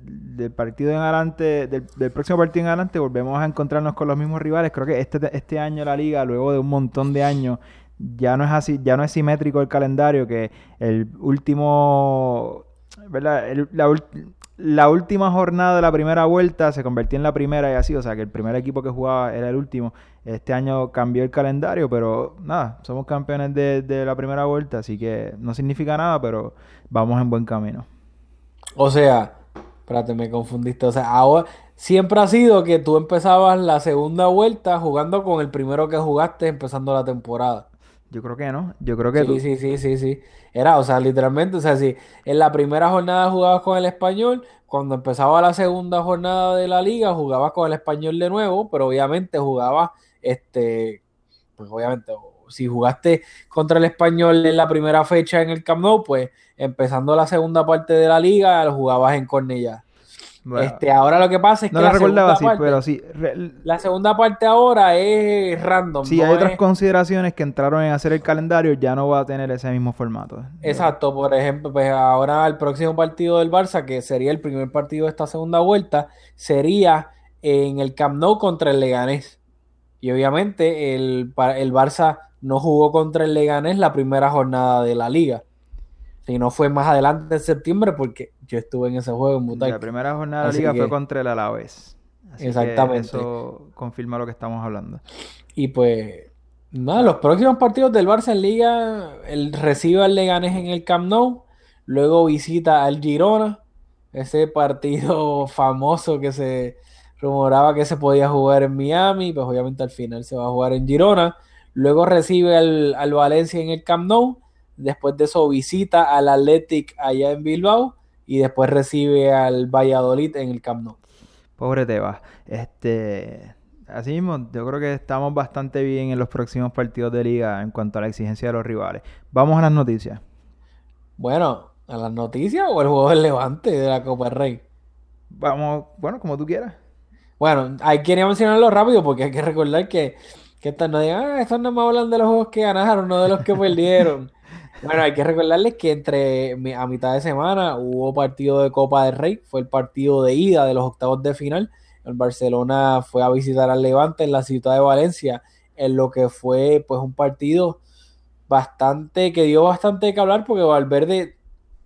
del partido en adelante, del, del próximo partido en adelante, volvemos a encontrarnos con los mismos rivales. Creo que este, este año la liga, luego de un montón de años, ya no es así, ya no es simétrico el calendario, que el último, la, la última jornada de la primera vuelta se convirtió en la primera y así, o sea que el primer equipo que jugaba era el último. Este año cambió el calendario, pero nada, somos campeones de, de la primera vuelta, así que no significa nada, pero vamos en buen camino. O sea, espérate, me confundiste. O sea, ahora siempre ha sido que tú empezabas la segunda vuelta jugando con el primero que jugaste empezando la temporada. Yo creo que no, yo creo que Sí, tú- sí, sí, sí, sí. Era, o sea, literalmente, o sea, si en la primera jornada jugabas con el español, cuando empezaba la segunda jornada de la liga jugabas con el español de nuevo, pero obviamente jugabas, este, pues obviamente, si jugaste contra el español en la primera fecha en el Camp Nou, pues empezando la segunda parte de la liga, jugabas en Cornellá. Bueno, Este, ahora lo que pasa es no que lo la recordaba segunda así, parte, pero sí, re- la segunda parte ahora es random, sí no hay otras es- consideraciones que entraron en hacer el calendario, ya no va a tener ese mismo formato. Exacto, por ejemplo, pues ahora el próximo partido del Barça, que sería el primer partido de esta segunda vuelta, sería en el Camp Nou contra el Leganés. Y obviamente el, el Barça no jugó contra el Leganés la primera jornada de la liga. Si no fue más adelante en septiembre, porque yo estuve en ese juego en La Butalque. primera jornada de la liga que- fue contra el Alavés. Así que Exactamente. eso confirma lo que estamos hablando. Y pues, nada, los próximos partidos del Barça en Liga, él recibe al Leganés en el Camp Nou, luego visita al Girona, ese partido <laughs> famoso que se rumoraba que se podía jugar en Miami, pues obviamente al final se va a jugar en Girona. Luego recibe al, al Valencia en el Camp Nou. Después de eso visita al Athletic allá en Bilbao y después recibe al Valladolid en el Camp Nou. Pobre Tebas. Este, así mismo, yo creo que estamos bastante bien en los próximos partidos de liga en cuanto a la exigencia de los rivales. Vamos a las noticias. Bueno, a las noticias o el juego del Levante de la Copa del Rey. Vamos, bueno, como tú quieras. Bueno, ahí quería mencionarlo rápido porque hay que recordar que, que estas no digan, ah, estos no me hablan de los juegos que ganaron, no de los que <laughs> perdieron. Bueno, hay que recordarles que entre a mitad de semana hubo partido de Copa del Rey, fue el partido de ida de los octavos de final. El Barcelona fue a visitar al Levante en la ciudad de Valencia, en lo que fue pues un partido bastante, que dio bastante que hablar porque Valverde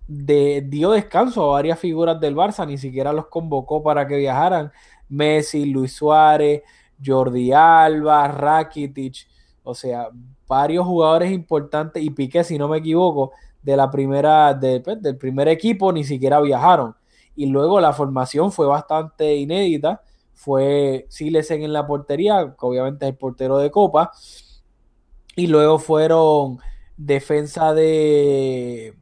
de- dio descanso a varias figuras del Barça, ni siquiera los convocó para que viajaran. Messi, Luis Suárez, Jordi Alba, Rakitic, o sea, varios jugadores importantes y Piqué, si no me equivoco, de la primera, pues, del primer equipo ni siquiera viajaron. Y luego la formación fue bastante inédita. Fue Silesen en la portería, que obviamente es el portero de Copa. Y luego fueron defensa de,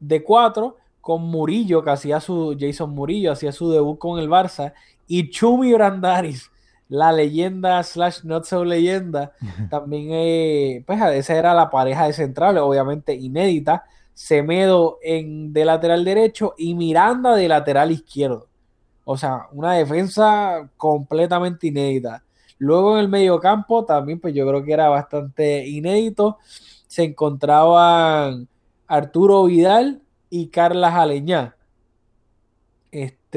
de cuatro con Murillo, que hacía su, Jason Murillo, hacía su debut con el Barça. Y Chumi Brandaris, la leyenda slash not so leyenda, <laughs> también, eh, pues esa era la pareja de centrales, obviamente inédita. Semedo en, de lateral derecho y Miranda de lateral izquierdo. O sea, una defensa completamente inédita. Luego en el mediocampo también, pues yo creo que era bastante inédito. Se encontraban Arturo Vidal y Carlas Aleñá.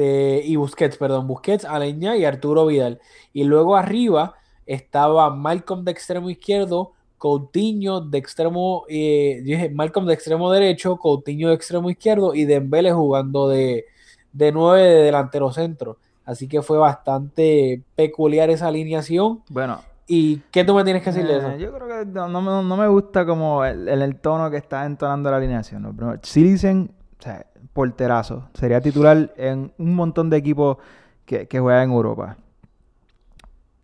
Este, y Busquets, perdón, Busquets, Aleñá y Arturo Vidal. Y luego arriba estaba Malcolm de extremo izquierdo, Coutinho de extremo, eh, dije Malcolm de extremo derecho, Coutinho de extremo izquierdo y Dembele jugando de, de 9 de delantero centro. Así que fue bastante peculiar esa alineación. Bueno, ¿Y qué tú me tienes que decir de eh, eso? yo creo que no, no me- no me gusta como el, el- el tono que está entonando la alineación. ¿no? Primero, Silisen, o sea, porterazo. Sería titular en un montón de equipos que, que juegan en Europa.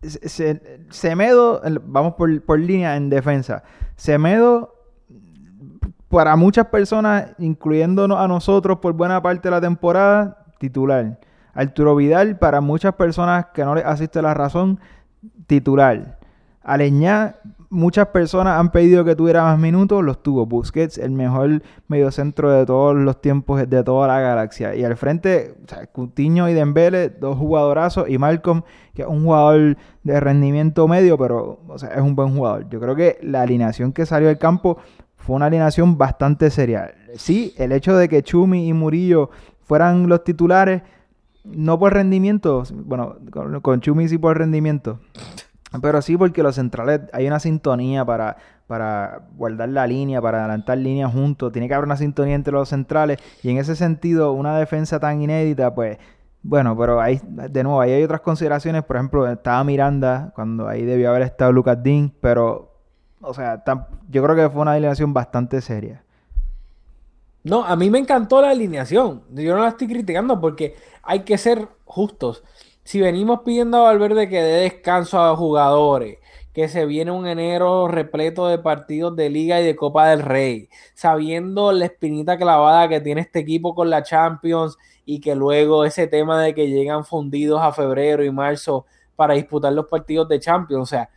Se- se- Semedo, vamos por, por línea en defensa. Semedo, para muchas personas, incluyéndonos a nosotros por buena parte de la temporada, titular. Arturo Vidal, para muchas personas que no les asiste la razón, titular. Aleñá, muchas personas han pedido que tuviera más minutos, los tuvo. Busquets, el mejor mediocentro de todos los tiempos de toda la galaxia. Y al frente, o sea, y Dembele, dos jugadorazos, y Malcolm, que es un jugador de rendimiento medio, pero o sea, es un buen jugador. Yo creo que la alineación que salió del campo fue una alineación bastante seria. Sí, el hecho de que Chumi y Murillo fueran los titulares, no por rendimiento, bueno, con, con Chumi sí por rendimiento, pero sí porque los centrales hay una sintonía para, para guardar la línea, para adelantar líneas juntos, tiene que haber una sintonía entre los centrales y en ese sentido una defensa tan inédita, pues bueno, pero ahí de nuevo ahí hay otras consideraciones, por ejemplo, estaba Miranda cuando ahí debió haber estado Lucas Dean, pero o sea, yo creo que fue una alineación bastante seria. No, a mí me encantó la alineación. Yo no la estoy criticando porque hay que ser justos. Si venimos pidiendo a Valverde que dé descanso a jugadores, que se viene un enero repleto de partidos de Liga y de Copa del Rey, sabiendo la espinita clavada que tiene este equipo con la Champions y que luego ese tema de que llegan fundidos a febrero y marzo para disputar los partidos de Champions, o sea,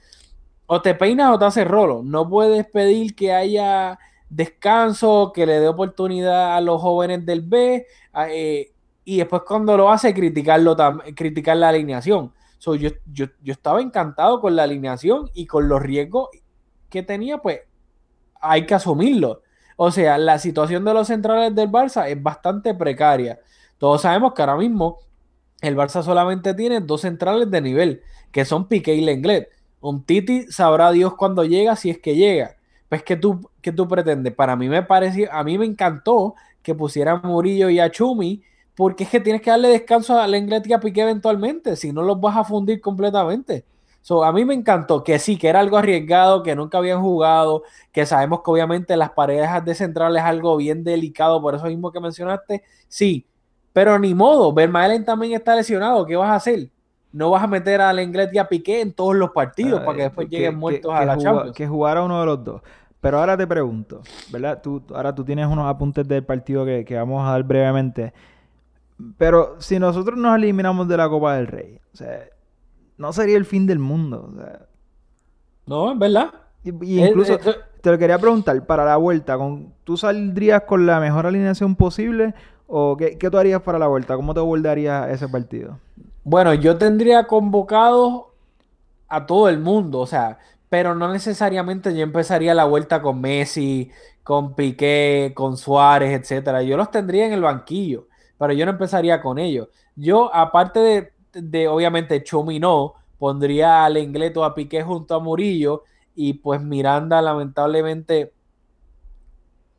o te peinas o te haces rolo. No puedes pedir que haya descanso, que le dé oportunidad a los jóvenes del B, eh, y después cuando lo hace, criticarlo criticar la alineación. Yo, yo, yo estaba encantado con la alineación y con los riesgos que tenía, pues hay que asumirlo. O sea, la situación de los centrales del Barça es bastante precaria. Todos sabemos que ahora mismo el Barça solamente tiene dos centrales de nivel, que son Piqué y Lenglet. Un Titi sabrá Dios cuándo llega, si es que llega. Pues que tú, que tú pretendes. Para mí me pareció, a mí me encantó que pusieran Murillo y a Chumi, porque es que tienes que darle descanso a Lenglet y a Piqué eventualmente, si no los vas a fundir completamente. So, a mí me encantó que sí, que era algo arriesgado, que nunca habían jugado, que sabemos que obviamente las parejas de central es algo bien delicado, por eso mismo que mencionaste, sí, pero ni modo, Vermaelen también está lesionado, ¿qué vas a hacer? no vas a meter al Lenglet y a Piqué en todos los partidos para que después que- lleguen muertos que a la Champions. Que jugara uno de los dos. Pero ahora te pregunto, ¿verdad? Tú, ahora tú tienes unos apuntes del partido que, que vamos a dar brevemente. Pero si nosotros nos eliminamos de la Copa del Rey, o sea, no sería el fin del mundo. o sea, No, es verdad. y, incluso es- te lo quería preguntar, para la vuelta, con, ¿tú saldrías con la mejor alineación posible? ¿O qué, qué tú harías para la vuelta? ¿Cómo te abordarías ese partido? Bueno, yo tendría convocado a todo el mundo, o sea, pero no necesariamente yo empezaría la vuelta con Messi, con Piqué, con Suárez, etcétera. Yo los tendría en el banquillo, pero yo no empezaría con ellos. Yo, aparte de, de obviamente Chumi no, pondría al Lenglet o a Piqué junto a Murillo y pues Miranda lamentablemente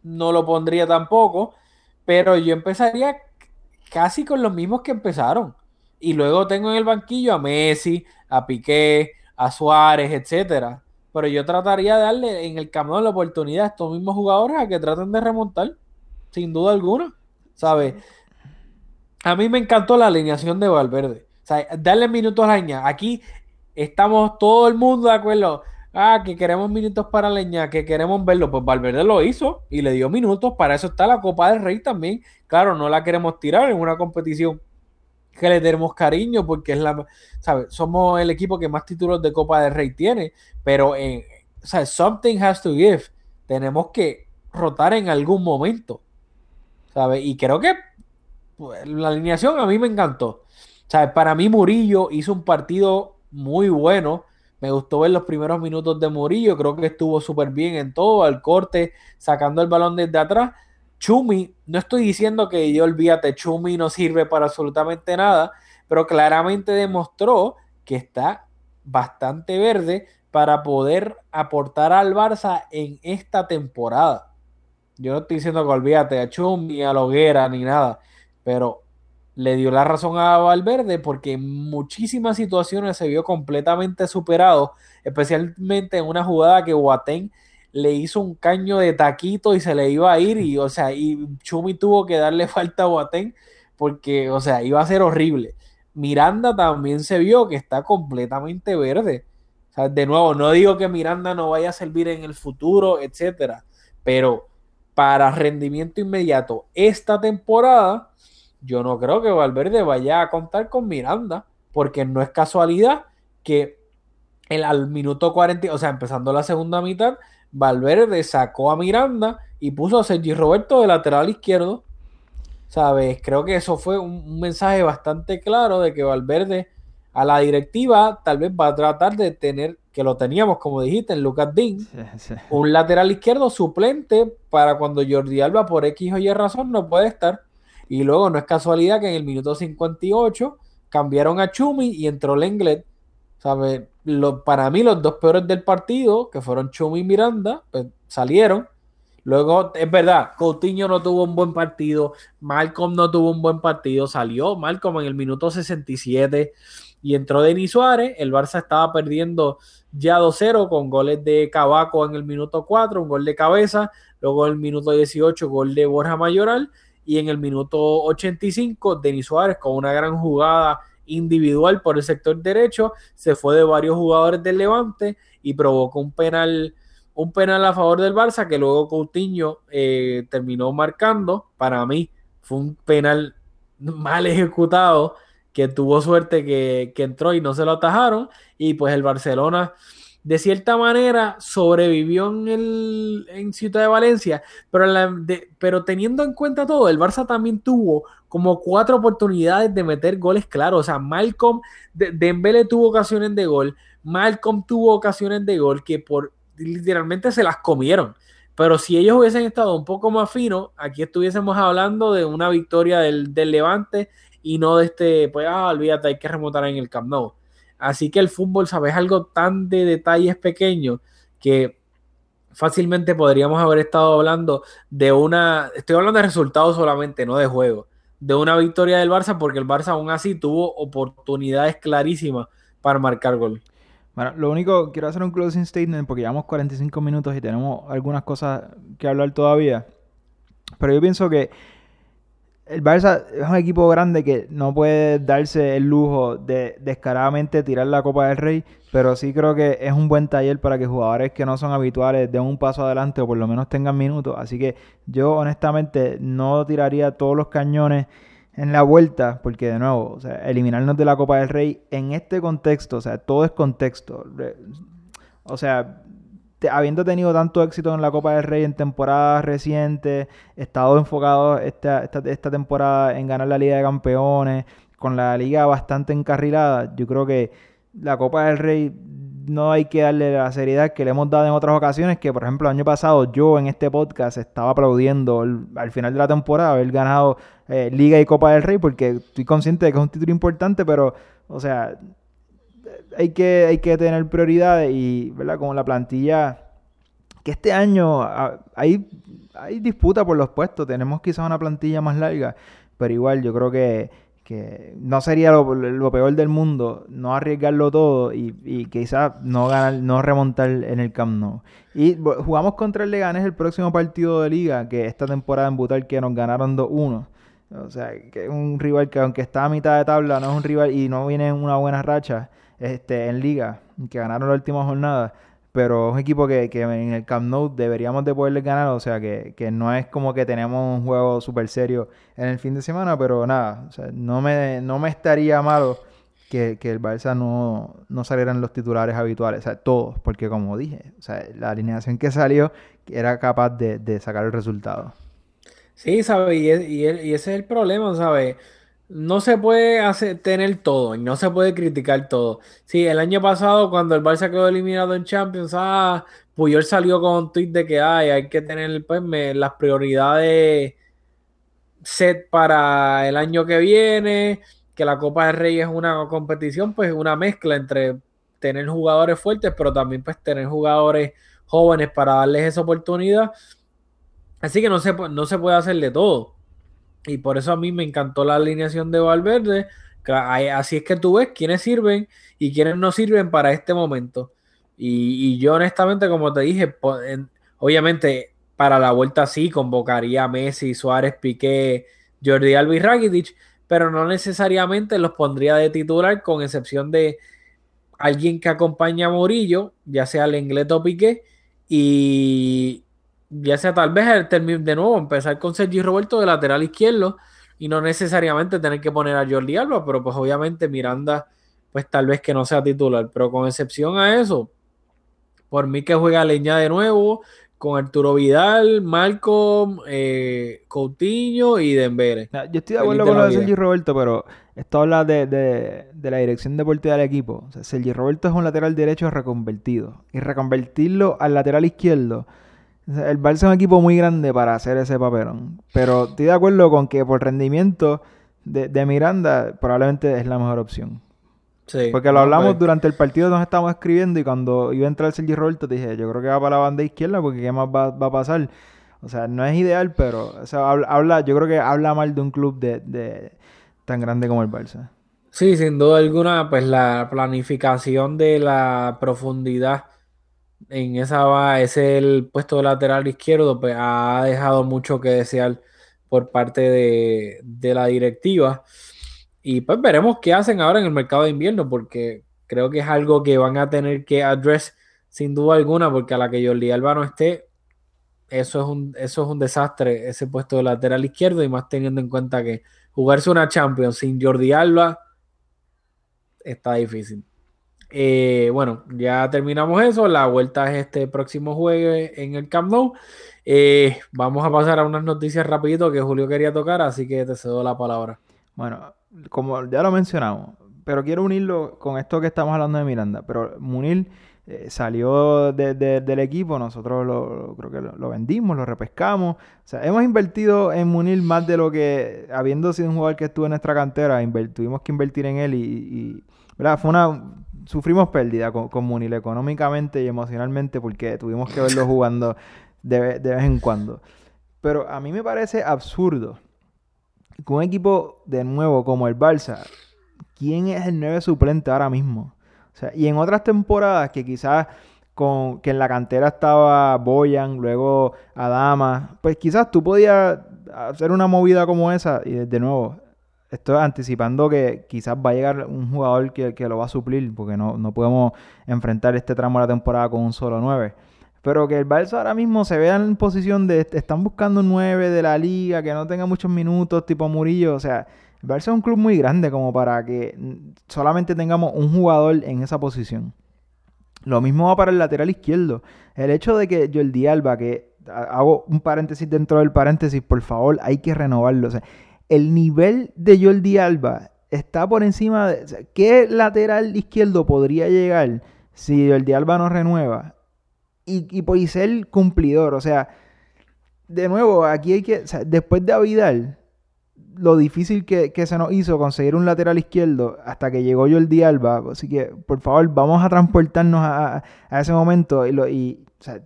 no lo pondría tampoco, pero yo empezaría casi con los mismos que empezaron. Y luego tengo en el banquillo a Messi, a Piqué, a Suárez, etcétera. Pero yo trataría de darle en el camino la oportunidad a estos mismos jugadores a que traten de remontar, sin duda alguna. ¿Sabes? A mí me encantó la alineación de Valverde. O sea, darle minutos a Leña. Aquí estamos todo el mundo de acuerdo. Ah, que queremos minutos para Leña, que queremos verlo. Pues Valverde lo hizo y le dio minutos. Para eso está la Copa del Rey también. Claro, no la queremos tirar en una competición que le tenemos cariño porque es la, ¿sabes? Somos el equipo que más títulos de Copa del Rey tiene, pero en, sea, something has to give. Tenemos que rotar en algún momento, ¿sabes? Y creo que la alineación a mí me encantó. ¿Sabes? Para mí Murillo hizo un partido muy bueno. Me gustó ver los primeros minutos de Murillo. Creo que estuvo súper bien en todo, al corte, sacando el balón desde atrás. Chumi, no estoy diciendo que yo olvídate, Chumi no sirve para absolutamente nada, pero claramente demostró que está bastante verde para poder aportar al Barça en esta temporada. Yo no estoy diciendo que olvídate a Chumi, a Loguera ni nada, pero le dio la razón a Valverde porque en muchísimas situaciones se vio completamente superado, especialmente en una jugada que Boateng le hizo un caño de taquito y se le iba a ir y o sea, y Chumi tuvo que darle <laughs> falta a Boateng porque o sea, iba a ser horrible. Miranda también se vio que está completamente verde. O sea, de nuevo, no digo que Miranda no vaya a servir en el futuro, etcétera, pero para rendimiento inmediato esta temporada yo no creo que Valverde vaya a contar con Miranda, porque no es casualidad que el, al minuto 40, o sea, empezando la segunda mitad, Valverde sacó a Miranda y puso a Sergi Roberto de lateral izquierdo. ¿Sabes? Creo que eso fue un, un mensaje bastante claro de que Valverde a la directiva tal vez va a tratar de tener, que lo teníamos, como dijiste, en Lucas Dean, <laughs> Sí, sí. un lateral izquierdo suplente para cuando Jordi Alba por X o Y razón no puede estar. Y luego no es casualidad que en el minuto 58 cambiaron a Chumi y entró Lenglet. ¿Sabe? Lo, para mí los dos peores del partido, que fueron Chumi y Miranda, pues, salieron. Luego, es verdad, Coutinho no tuvo un buen partido, Malcolm no tuvo un buen partido, salió Malcolm en el minuto 67 y entró Denis Suárez. El Barça estaba perdiendo ya 2-0 con goles de Cabaco en el minuto 4, un gol de cabeza, luego en el minuto 18 gol de Borja Mayoral y en el minuto 85 Denis Suárez con una gran jugada individual por el sector derecho se fue de varios jugadores del Levante y provocó un penal un penal a favor del Barça que luego Coutinho eh, terminó marcando. Para mí fue un penal mal ejecutado que tuvo suerte que, que entró y no se lo atajaron. Y pues el Barcelona de cierta manera sobrevivió en, el, en Ciudad de Valencia, pero, pero teniendo en cuenta todo, el Barça también tuvo como cuatro oportunidades de meter goles claros. O sea, Malcolm, de, tuvo ocasiones de gol, Malcolm tuvo ocasiones de gol que por literalmente se las comieron. Pero si ellos hubiesen estado un poco más finos, aquí estuviésemos hablando de una victoria del, del Levante y no de este, pues, ah, olvídate, hay que remontar en el Camp Nou. Así que el fútbol, ¿sabes? Algo tan de detalles pequeños que fácilmente podríamos haber estado hablando de una, estoy hablando de resultados solamente, no de juego, de una victoria del Barça porque el Barça aún así tuvo oportunidades clarísimas para marcar gol. Bueno, lo único, quiero hacer un closing statement porque llevamos 45 minutos y tenemos algunas cosas que hablar todavía. Pero yo pienso que el Barça es un equipo grande que no puede darse el lujo de descaradamente tirar la Copa del Rey, pero sí creo que es un buen taller para que jugadores que no son habituales den un paso adelante o por lo menos tengan minutos. Así que yo honestamente no tiraría todos los cañones en la vuelta, porque de nuevo, o sea, eliminarnos de la Copa del Rey en este contexto, o sea, todo es contexto. O sea, habiendo tenido tanto éxito en la Copa del Rey en temporadas recientes, estado enfocado esta, esta, temporada en ganar la Liga de Campeones, con la liga bastante encarrilada, yo creo que la Copa del Rey no hay que darle la seriedad que le hemos dado en otras ocasiones, que por ejemplo el año pasado yo en este podcast estaba aplaudiendo al final de la temporada haber ganado eh, Liga y Copa del Rey, porque estoy consciente de que es un título importante, pero, o sea, hay que, hay que tener prioridades y, ¿verdad? Como la plantilla, que este año hay, hay disputa por los puestos, tenemos quizás una plantilla más larga, pero igual yo creo que, que no sería lo, peor del mundo no arriesgarlo todo y, y quizás no ganar, no remontar en el Camp Nou. Y jugamos contra el Leganés el próximo partido de liga, que esta temporada en Butal que nos ganaron 2-1. O sea, que es un rival que aunque está a mitad de tabla, no es un rival y no viene en una buena racha este, en liga, que ganaron la última jornada, pero es un equipo que, que, en el Camp Nou deberíamos de poderle ganar, o sea que, que, no es como que tenemos un juego súper serio en el fin de semana, pero nada, o sea, no, me, no me estaría malo que, que el Barça no, no salieran los titulares habituales, o sea, todos, porque como dije, o sea, la alineación que salió era capaz de, de sacar el resultado. Sí, ¿sabes? Y, y, y, ese es el problema, ¿sabes? No se puede hacer, tener todo y no se puede criticar todo. Sí, el año pasado cuando el Barça quedó eliminado en Champions, ah, Puyol salió con un tweet de que hay que tener pues, las prioridades set para el año que viene, que la Copa del Rey es una competición, pues una mezcla entre tener jugadores fuertes, pero también pues tener jugadores jóvenes para darles esa oportunidad. Así que no se, no se puede hacer de todo. Y por eso a mí me encantó la alineación de Valverde. Así es que tú ves quiénes sirven y quiénes no sirven para este momento. Y, yo honestamente, como te dije, obviamente para la vuelta sí convocaría a Messi, Suárez, Piqué, Jordi Alba y Rakitic, pero no necesariamente los pondría de titular con excepción de alguien que acompaña a Murillo, ya sea Lengleto o Piqué, y, ya sea tal vez el de nuevo empezar con Sergi Roberto de lateral izquierdo y no necesariamente tener que poner a Jordi Alba, pero pues obviamente Miranda pues tal vez que no sea titular, pero con excepción a eso, por mí que juega Leña de nuevo, con Arturo Vidal, Malcolm, eh, Coutinho y Dembele. Yo estoy de acuerdo con lo de Sergi Roberto, pero esto habla de, la dirección deportiva del equipo. O sea, Sergi Roberto es un lateral derecho reconvertido y reconvertirlo al lateral izquierdo el Barça es un equipo muy grande para hacer ese papelón. Pero estoy de acuerdo con que por rendimiento de, Miranda probablemente es la mejor opción. Sí, Porque lo hablamos pues. durante el partido, nos estábamos escribiendo y cuando iba a entrar Sergio Roberto dije, yo creo que va para la banda izquierda porque qué más va, a pasar. O sea, no es ideal, pero habla, yo creo que habla mal de un club de, de tan grande como el Barça. Sí, sin duda alguna, pues la planificación de la profundidad en esa va, ese puesto de lateral izquierdo, pues ha dejado mucho que desear por parte de, la directiva. Y pues veremos qué hacen ahora en el mercado de invierno, porque creo que es algo que van a tener que address sin duda alguna, porque a la que Jordi Alba no esté, eso es un, eso es un desastre, ese puesto de lateral izquierdo, y más teniendo en cuenta que jugarse una Champions sin Jordi Alba está difícil. Eh, bueno, ya terminamos eso. La vuelta es este próximo jueves en el Camp Nou. Eh, vamos a pasar a unas noticias rapidito que Julio quería tocar, así que te cedo la palabra. Bueno, como ya lo mencionamos, pero quiero unirlo con esto que estamos hablando de Miranda. Pero Munir eh, salió del equipo, nosotros lo, creo que lo, vendimos, lo repescamos. O sea, hemos invertido en Munir más de lo que, habiendo sido un jugador que estuvo en nuestra cantera, tuvimos que invertir en él y, y ¿verdad? Fue una sufrimos pérdida con, con económicamente y emocionalmente porque tuvimos que verlo jugando de, vez en cuando. Pero a mí me parece absurdo que un equipo de nuevo como el Barça, ¿quién es el 9 suplente ahora mismo? O sea, y en otras temporadas que quizás con que en la cantera estaba Boyan, luego Adama, pues quizás tú podías hacer una movida como esa, y de nuevo, estoy anticipando que quizás va a llegar un jugador que, que lo va a suplir, porque no, no podemos enfrentar este tramo de la temporada con un solo 9. Pero que el Barça ahora mismo se vea en posición de están buscando un 9 de la liga, que no tenga muchos minutos, tipo Murillo. O sea, el Barça es un club muy grande como para que solamente tengamos un jugador en esa posición. Lo mismo va para el lateral izquierdo. El hecho de que Jordi Alba, que hago un paréntesis dentro del paréntesis, por favor, hay que renovarlo. O sea, el nivel de Jordi Alba está por encima de... ¿Qué lateral izquierdo podría llegar si Jordi Alba no renueva? Y, y ser cumplidor, o sea, de nuevo, aquí hay que... después de Avidal, lo difícil que, se nos hizo conseguir un lateral izquierdo hasta que llegó Jordi Alba. Así que, por favor, vamos a transportarnos a, ese momento. Y, lo, y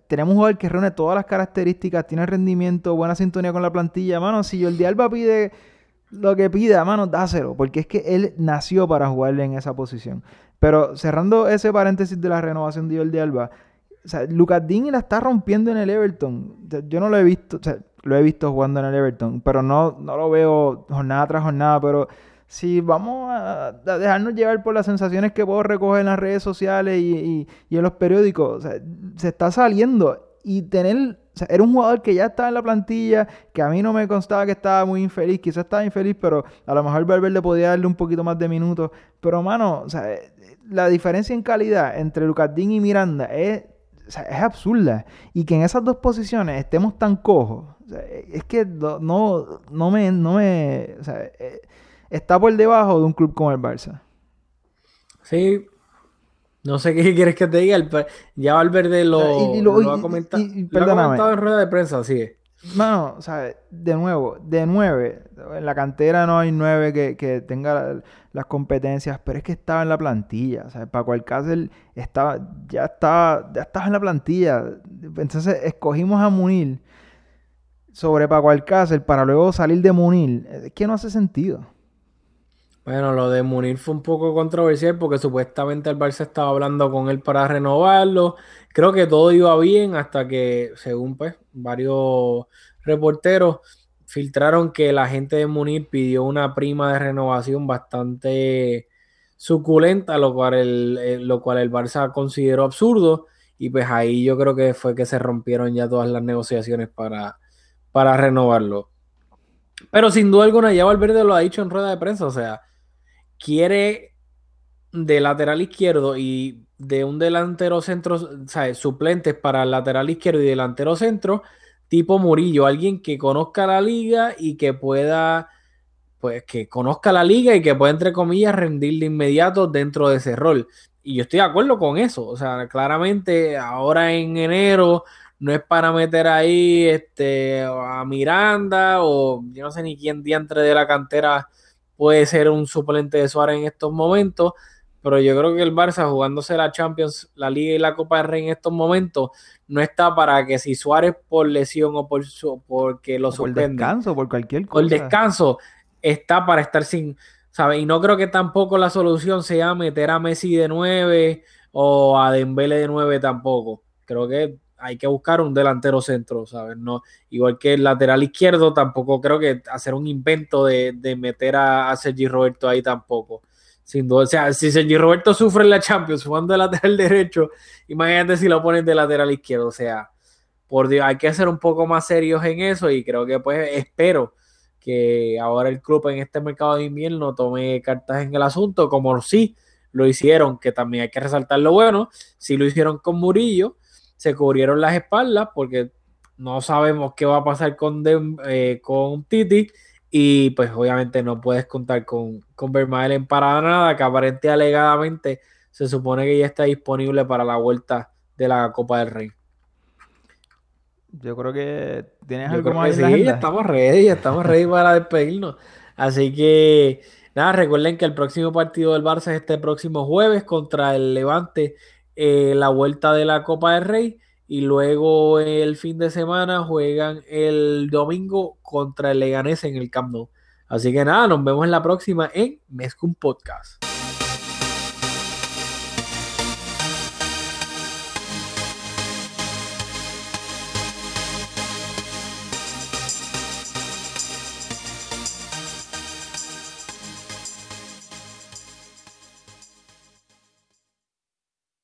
tenemos un jugador que reúne todas las características, tiene rendimiento, buena sintonía con la plantilla. Mano, si Jordi Alba pide lo que pida, mano, dáselo, porque es que él nació para jugarle en esa posición. Pero cerrando ese paréntesis de la renovación de Jordi Alba, Lucas Dean la está rompiendo en el Everton. yo no lo he visto, o sea, lo he visto jugando en el Everton, pero no, no lo veo jornada tras jornada. Pero si vamos a, dejarnos llevar por las sensaciones que puedo recoger en las redes sociales y, en los periódicos, se está saliendo. Y tener era un jugador que ya estaba en la plantilla, que a mí no me constaba que estaba muy infeliz, quizás estaba infeliz, pero a lo mejor Valverde podía darle un poquito más de minutos. Pero, mano, o sea, la diferencia en calidad entre Lucas Dean y Miranda es, es absurda. Y que en esas dos posiciones estemos tan cojos, es que no, no me, no me, eh, está por debajo de un club como el Barça. Sí, no sé qué <laughs> quieres que te diga. ya Valverde lo, lo, ha comentado, en rueda de prensa, sí. Mano, o sea, de nuevo, de nueve, en la cantera no hay nueve que, que tenga las competencias, pero es que estaba en la plantilla, o sea, Paco Alcácer estaba, ya estaba, ya estaba en la plantilla, entonces escogimos a Munir sobre Paco Alcácer para luego salir de Munir, es que no hace sentido. Bueno, lo de Munir fue un poco controversial porque supuestamente el Barça estaba hablando con él para renovarlo. Creo que todo iba bien hasta que, según pues varios reporteros, filtraron que la gente de Munir pidió una prima de renovación bastante suculenta, lo cual el, lo cual el Barça consideró absurdo. Y pues ahí yo creo que fue que se rompieron ya todas las negociaciones para, para renovarlo. Pero sin duda alguna, ya Valverde lo ha dicho en rueda de prensa, o sea, quiere de lateral izquierdo y de un delantero centro, ¿sabes? Suplentes para el lateral izquierdo y delantero centro, tipo Murillo, alguien que conozca la liga y que pueda, pues que conozca la liga y que pueda, entre comillas, rendir de inmediato dentro de ese rol. Y yo estoy de acuerdo con eso, o sea, claramente ahora en enero no es para meter ahí este, a Miranda o yo no sé ni quién diantre de la cantera puede ser un suplente de Suárez en estos momentos, pero yo creo que el Barça jugándose la Champions, la Liga y la Copa de Rey en estos momentos no está para que si Suárez por lesión o por porque lo por descanso, por cualquier cosa. Por descanso está para estar sin, ¿sabes? Y no creo que tampoco la solución sea meter a Messi de 9 o a Dembele de 9 tampoco. Creo que hay que buscar un delantero centro, ¿sabes? No, igual que el lateral izquierdo, tampoco creo que hacer un invento de, meter a, Sergi Roberto ahí tampoco. Sin duda, o sea, si Sergi Roberto sufre en la Champions jugando de lateral <laughs> derecho, imagínate si lo ponen de lateral izquierdo, o sea, por Dios, hay que ser un poco más serios en eso y creo que pues espero que ahora el club en este mercado de invierno tome cartas en el asunto, como sí lo hicieron, que también hay que resaltar lo bueno, sí lo hicieron con Murillo, se cubrieron las espaldas porque no sabemos qué va a pasar con, eh, con Titi y pues obviamente no puedes contar con, con en para nada, que aparente alegadamente se supone que ya está disponible para la vuelta de la Copa del Rey. Yo creo que tienes algo más. Sí, estamos ready, estamos ready para despedirnos. Así que nada, recuerden que el próximo partido del Barça es este próximo jueves contra el Levante eh, la vuelta de la Copa del Rey y luego el fin de semana juegan el domingo contra el Leganés en el Camp Nou. Así que nada, nos vemos en la próxima en Mezcum Podcast.